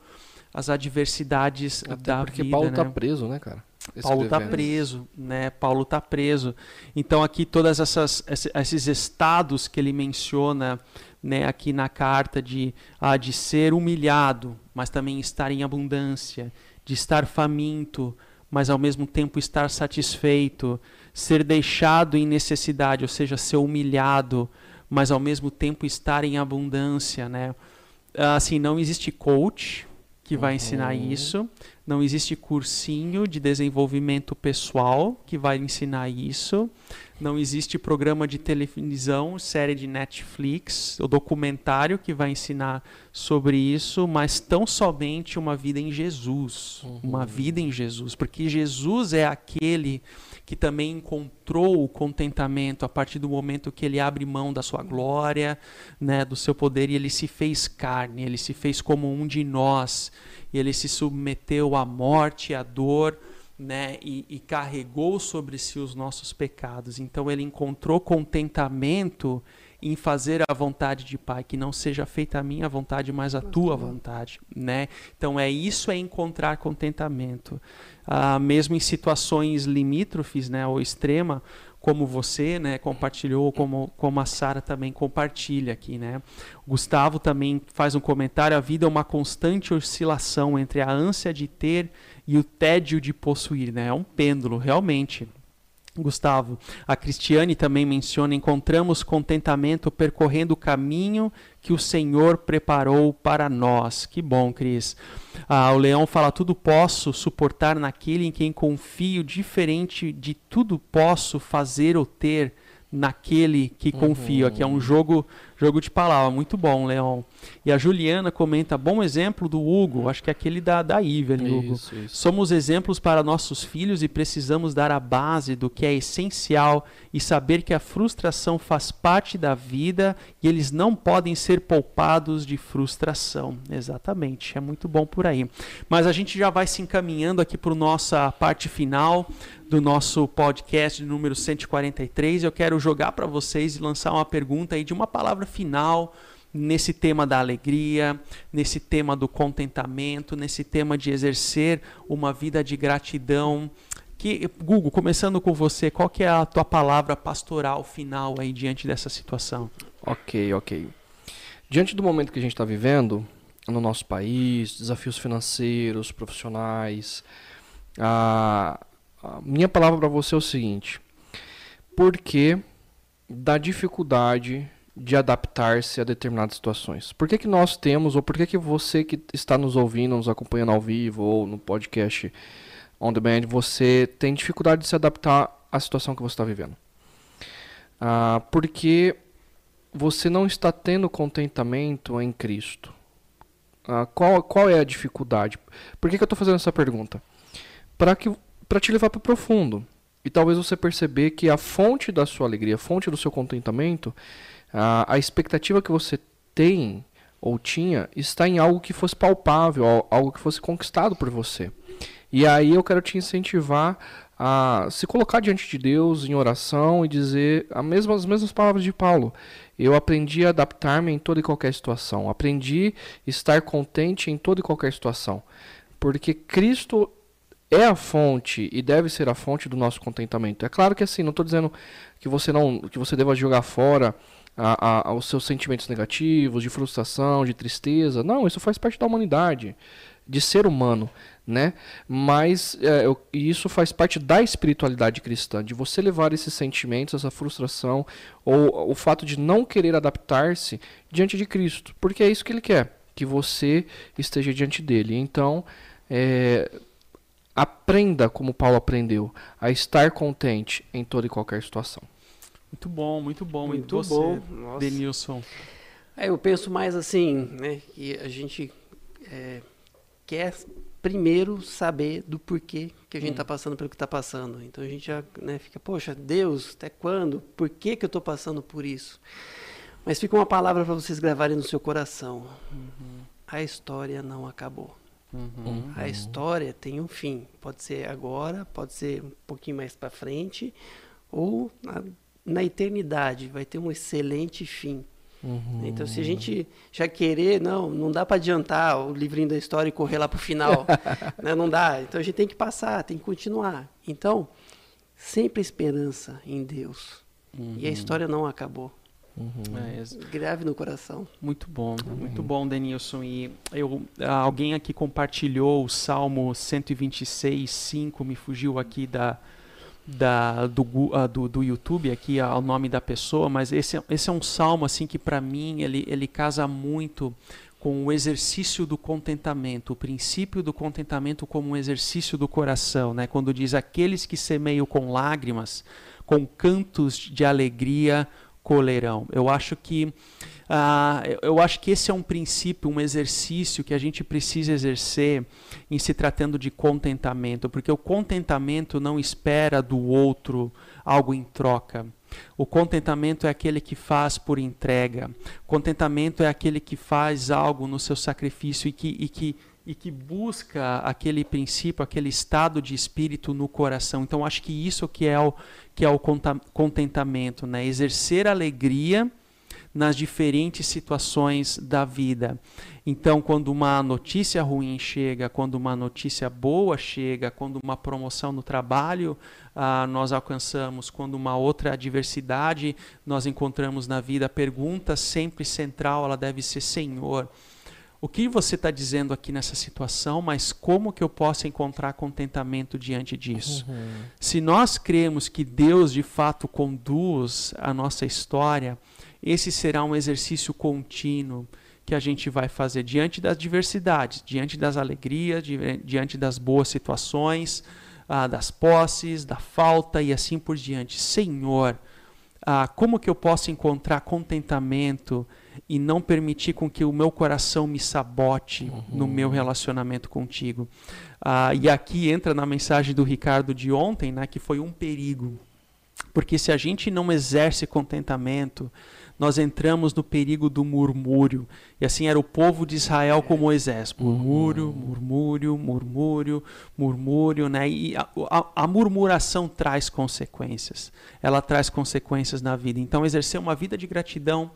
A: às adversidades
B: Até
A: da
B: porque
A: vida.
B: Paulo
A: né?
B: tá preso, né, cara?
A: Paulo está preso, né? Paulo está preso. Então aqui todas essas esses estados que ele menciona, né, aqui na carta de ah, de ser humilhado, mas também estar em abundância, de estar faminto, mas ao mesmo tempo estar satisfeito, ser deixado em necessidade, ou seja, ser humilhado, mas ao mesmo tempo estar em abundância, né? Assim, não existe coach que vai ensinar
B: Uhum.
A: isso, não existe cursinho de desenvolvimento pessoal que vai ensinar isso, não existe programa de televisão, série de Netflix, ou documentário que vai ensinar sobre isso, mas tão somente uma vida em Jesus, uma vida em Jesus, porque Jesus é aquele que também encontrou o contentamento a partir do momento que ele abre mão da sua glória, né, do seu poder e ele se fez carne, ele se fez como um de nós, e ele se submeteu à morte, à dor, né, e, e carregou sobre si os nossos pecados. Então ele encontrou contentamento em fazer a vontade de Pai, que não seja feita a minha vontade, mas a tua vontade, né? Então é isso é encontrar contentamento, ah, mesmo em situações limítrofes, né, ou extrema, como você, né, compartilhou, como como a Sara também compartilha aqui, né? O Gustavo também faz um comentário: a vida é uma constante oscilação entre a ânsia de ter e o tédio de possuir, né? É um pêndulo, realmente. Gustavo, a Cristiane também menciona: encontramos contentamento percorrendo o caminho que o Senhor preparou para nós. Que bom, Cris. Ah, o Leão fala: tudo posso suportar naquele em quem confio, diferente de tudo posso fazer ou ter naquele que confio. Aqui é um jogo, jogo de palavra, muito bom, Leão. E a Juliana comenta: bom exemplo do Hugo, acho que é aquele da, da Evelyn, Hugo.
B: Isso, isso.
A: Somos exemplos para nossos filhos e precisamos dar a base do que é essencial e saber que a frustração faz parte da vida e eles não podem ser poupados de frustração. Exatamente, é muito bom por aí. Mas a gente já vai se encaminhando aqui para a nossa parte final do nosso podcast número 143. Eu quero jogar para vocês e lançar uma pergunta aí de uma palavra final nesse tema da alegria, nesse tema do contentamento, nesse tema de exercer uma vida de gratidão. Que, Google, começando com você, qual que é a tua palavra pastoral final aí diante dessa situação?
B: Ok, ok. Diante do momento que a gente está vivendo no nosso país, desafios financeiros, profissionais, a, a minha palavra para você é o seguinte: por que da dificuldade de adaptar-se a determinadas situações? Por que, que nós temos, ou por que, que você que está nos ouvindo, nos acompanhando ao vivo ou no podcast on demand, você tem dificuldade de se adaptar à situação que você está vivendo? Ah, porque você não está tendo contentamento em Cristo. Ah, qual, qual é a dificuldade? Por que, que eu estou fazendo essa pergunta? Para te levar para o profundo. E talvez você perceber que a fonte da sua alegria, a fonte do seu contentamento, a, a expectativa que você tem ou tinha está em algo que fosse palpável, al- algo que fosse conquistado por você. E aí eu quero te incentivar a se colocar diante de Deus em oração e dizer a mesma, as mesmas palavras de Paulo. Eu aprendi a adaptar-me em toda e qualquer situação. Aprendi a estar contente em toda e qualquer situação. Porque Cristo é a fonte e deve ser a fonte do nosso contentamento. É claro que assim, não estou dizendo que você não que você deva jogar fora a, a, os seus sentimentos negativos, de frustração, de tristeza. Não, isso faz parte da humanidade, de ser humano, né? Mas é, eu- isso faz parte da espiritualidade cristã, de você levar esses sentimentos, essa frustração ou o fato de não querer adaptar-se diante de Cristo, porque é isso que Ele quer, que você esteja diante dele. Então, é, aprenda como Paulo aprendeu a estar contente em toda e qualquer situação.
A: Muito bom, muito bom. e
C: Muito
A: você,
C: bom. Nossa.
A: Denilson?
C: É, eu penso mais assim, né? Que a gente é, quer primeiro saber do porquê que a gente está passando pelo que está passando. Então a gente já né, fica, poxa, Deus, até quando? Por que, que eu estou passando por isso? Mas fica uma palavra para vocês gravarem no seu coração. A história não acabou. Uhum. A história tem um fim. Pode ser agora, pode ser um pouquinho mais para frente, ou na, eternidade vai ter um excelente fim. Uhum. Então, se a gente já querer, não, não dá para adiantar o livrinho da história e correr lá para o final. [laughs] né? Não dá. Então, a gente tem que passar, tem que continuar. Então, sempre esperança em Deus. Uhum. E a história não acabou. Uhum. É, Grave no coração.
A: Muito bom, uhum. muito bom, Denilson. E eu, alguém aqui compartilhou o Salmo 126, 5, me fugiu aqui da, da, do, uh, do, do YouTube aqui ao nome da pessoa, mas esse, é, esse é um salmo assim que para mim ele, ele casa muito com o exercício do contentamento, o princípio do contentamento como um exercício do coração, né? Quando diz aqueles que semeiam com lágrimas, com cantos de alegria coleirão. Eu acho que uh, eu acho que esse é um princípio, um exercício que a gente precisa exercer em se tratando de contentamento, porque o contentamento não espera do outro algo em troca. O contentamento é aquele que faz por entrega. Contentamento é aquele que faz algo no seu sacrifício e que, e que e que busca aquele princípio, aquele estado de espírito no coração. Então acho que isso que é o que é o contentamento, né? Exercer alegria nas diferentes situações da vida. Então, quando uma notícia ruim chega, quando uma notícia boa chega, quando uma promoção no trabalho ah, nós alcançamos, quando uma outra adversidade nós encontramos na vida, a pergunta sempre central ela deve ser: Senhor, o que você está dizendo aqui nessa situação, mas como que eu posso encontrar contentamento diante disso? Uhum. Se nós cremos que Deus de fato conduz a nossa história, esse será um exercício contínuo que a gente vai fazer diante das diversidades, diante das alegrias, diante das boas situações, ah, das posses, da falta e assim por diante. Senhor, ah, como que eu posso encontrar contentamento? E não permitir com que o meu coração me sabote uhum. no meu relacionamento contigo. Ah, e aqui entra na mensagem do Ricardo de ontem, né, que foi um perigo. Porque se a gente não exerce contentamento, nós entramos no perigo do murmúrio. E assim era o povo de Israel com Moisés. Murmúrio, murmúrio, murmúrio, murmúrio. Né? E a, a, a murmuração traz consequências. Ela traz consequências na vida. Então, exercer uma vida de gratidão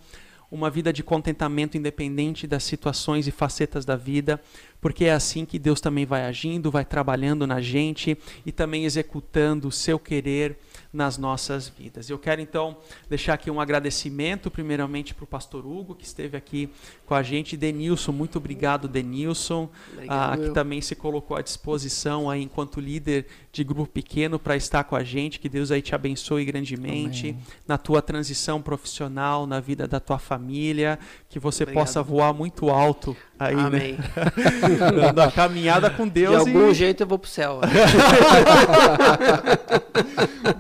A: uma vida de contentamento independente das situações e facetas da vida, porque é assim que Deus também vai agindo, vai trabalhando na gente e também executando o seu querer nas nossas vidas. Eu quero então deixar aqui um agradecimento, primeiramente para o pastor Hugo, que esteve aqui com a gente. Denilson, muito obrigado, Denilson, ah, que também se colocou à disposição aí, enquanto líder de grupo pequeno para estar com a gente. Que Deus aí te abençoe grandemente Amém. na tua transição profissional, na vida da tua família, que você Obrigado. possa voar muito alto aí, né? Amém. [laughs] né? na caminhada com Deus.
C: De algum e... jeito eu vou pro céu. [laughs]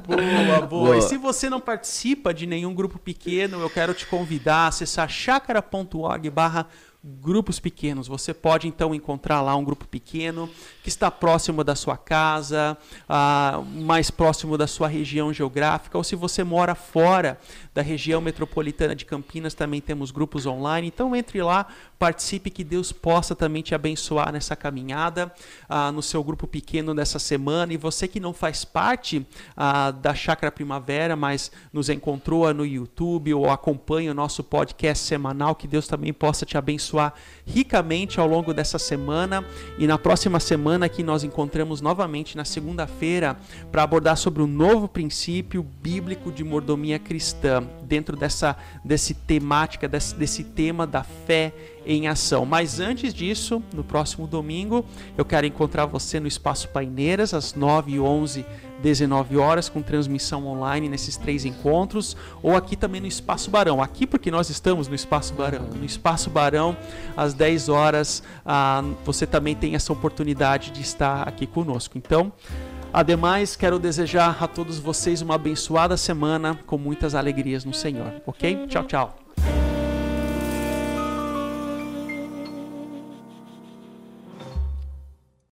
A: boa, boa, boa. E se você não participa de nenhum grupo pequeno, eu quero te convidar a acessar chácara.org barra grupos pequenos. Você pode então encontrar lá um grupo pequeno que está próximo da sua casa, ah, mais próximo da sua região geográfica, ou se você mora fora da região metropolitana de Campinas, também temos grupos online. Então entre lá, participe que Deus possa também te abençoar nessa caminhada ah, no seu grupo pequeno dessa semana. E você que não faz parte ah, da Chácara Primavera, mas nos encontrou no YouTube ou acompanha o nosso podcast semanal, que Deus também possa te abençoar ricamente ao longo dessa semana. E na próxima semana que nós encontramos novamente na segunda-feira para abordar sobre o novo princípio bíblico de mordomia cristã dentro dessa desse temática desse, desse tema da fé em ação. Mas antes disso, no próximo domingo, eu quero encontrar você no Espaço Paineiras, às 9 11 19 horas, com transmissão online nesses três encontros, ou aqui também no Espaço Barão. Aqui porque nós estamos no Espaço Barão. No Espaço Barão, às 10 horas, ah, você também tem essa oportunidade de estar aqui conosco. Então, Ademais, quero desejar a todos vocês uma abençoada semana com muitas alegrias no Senhor, ok? Tchau, tchau.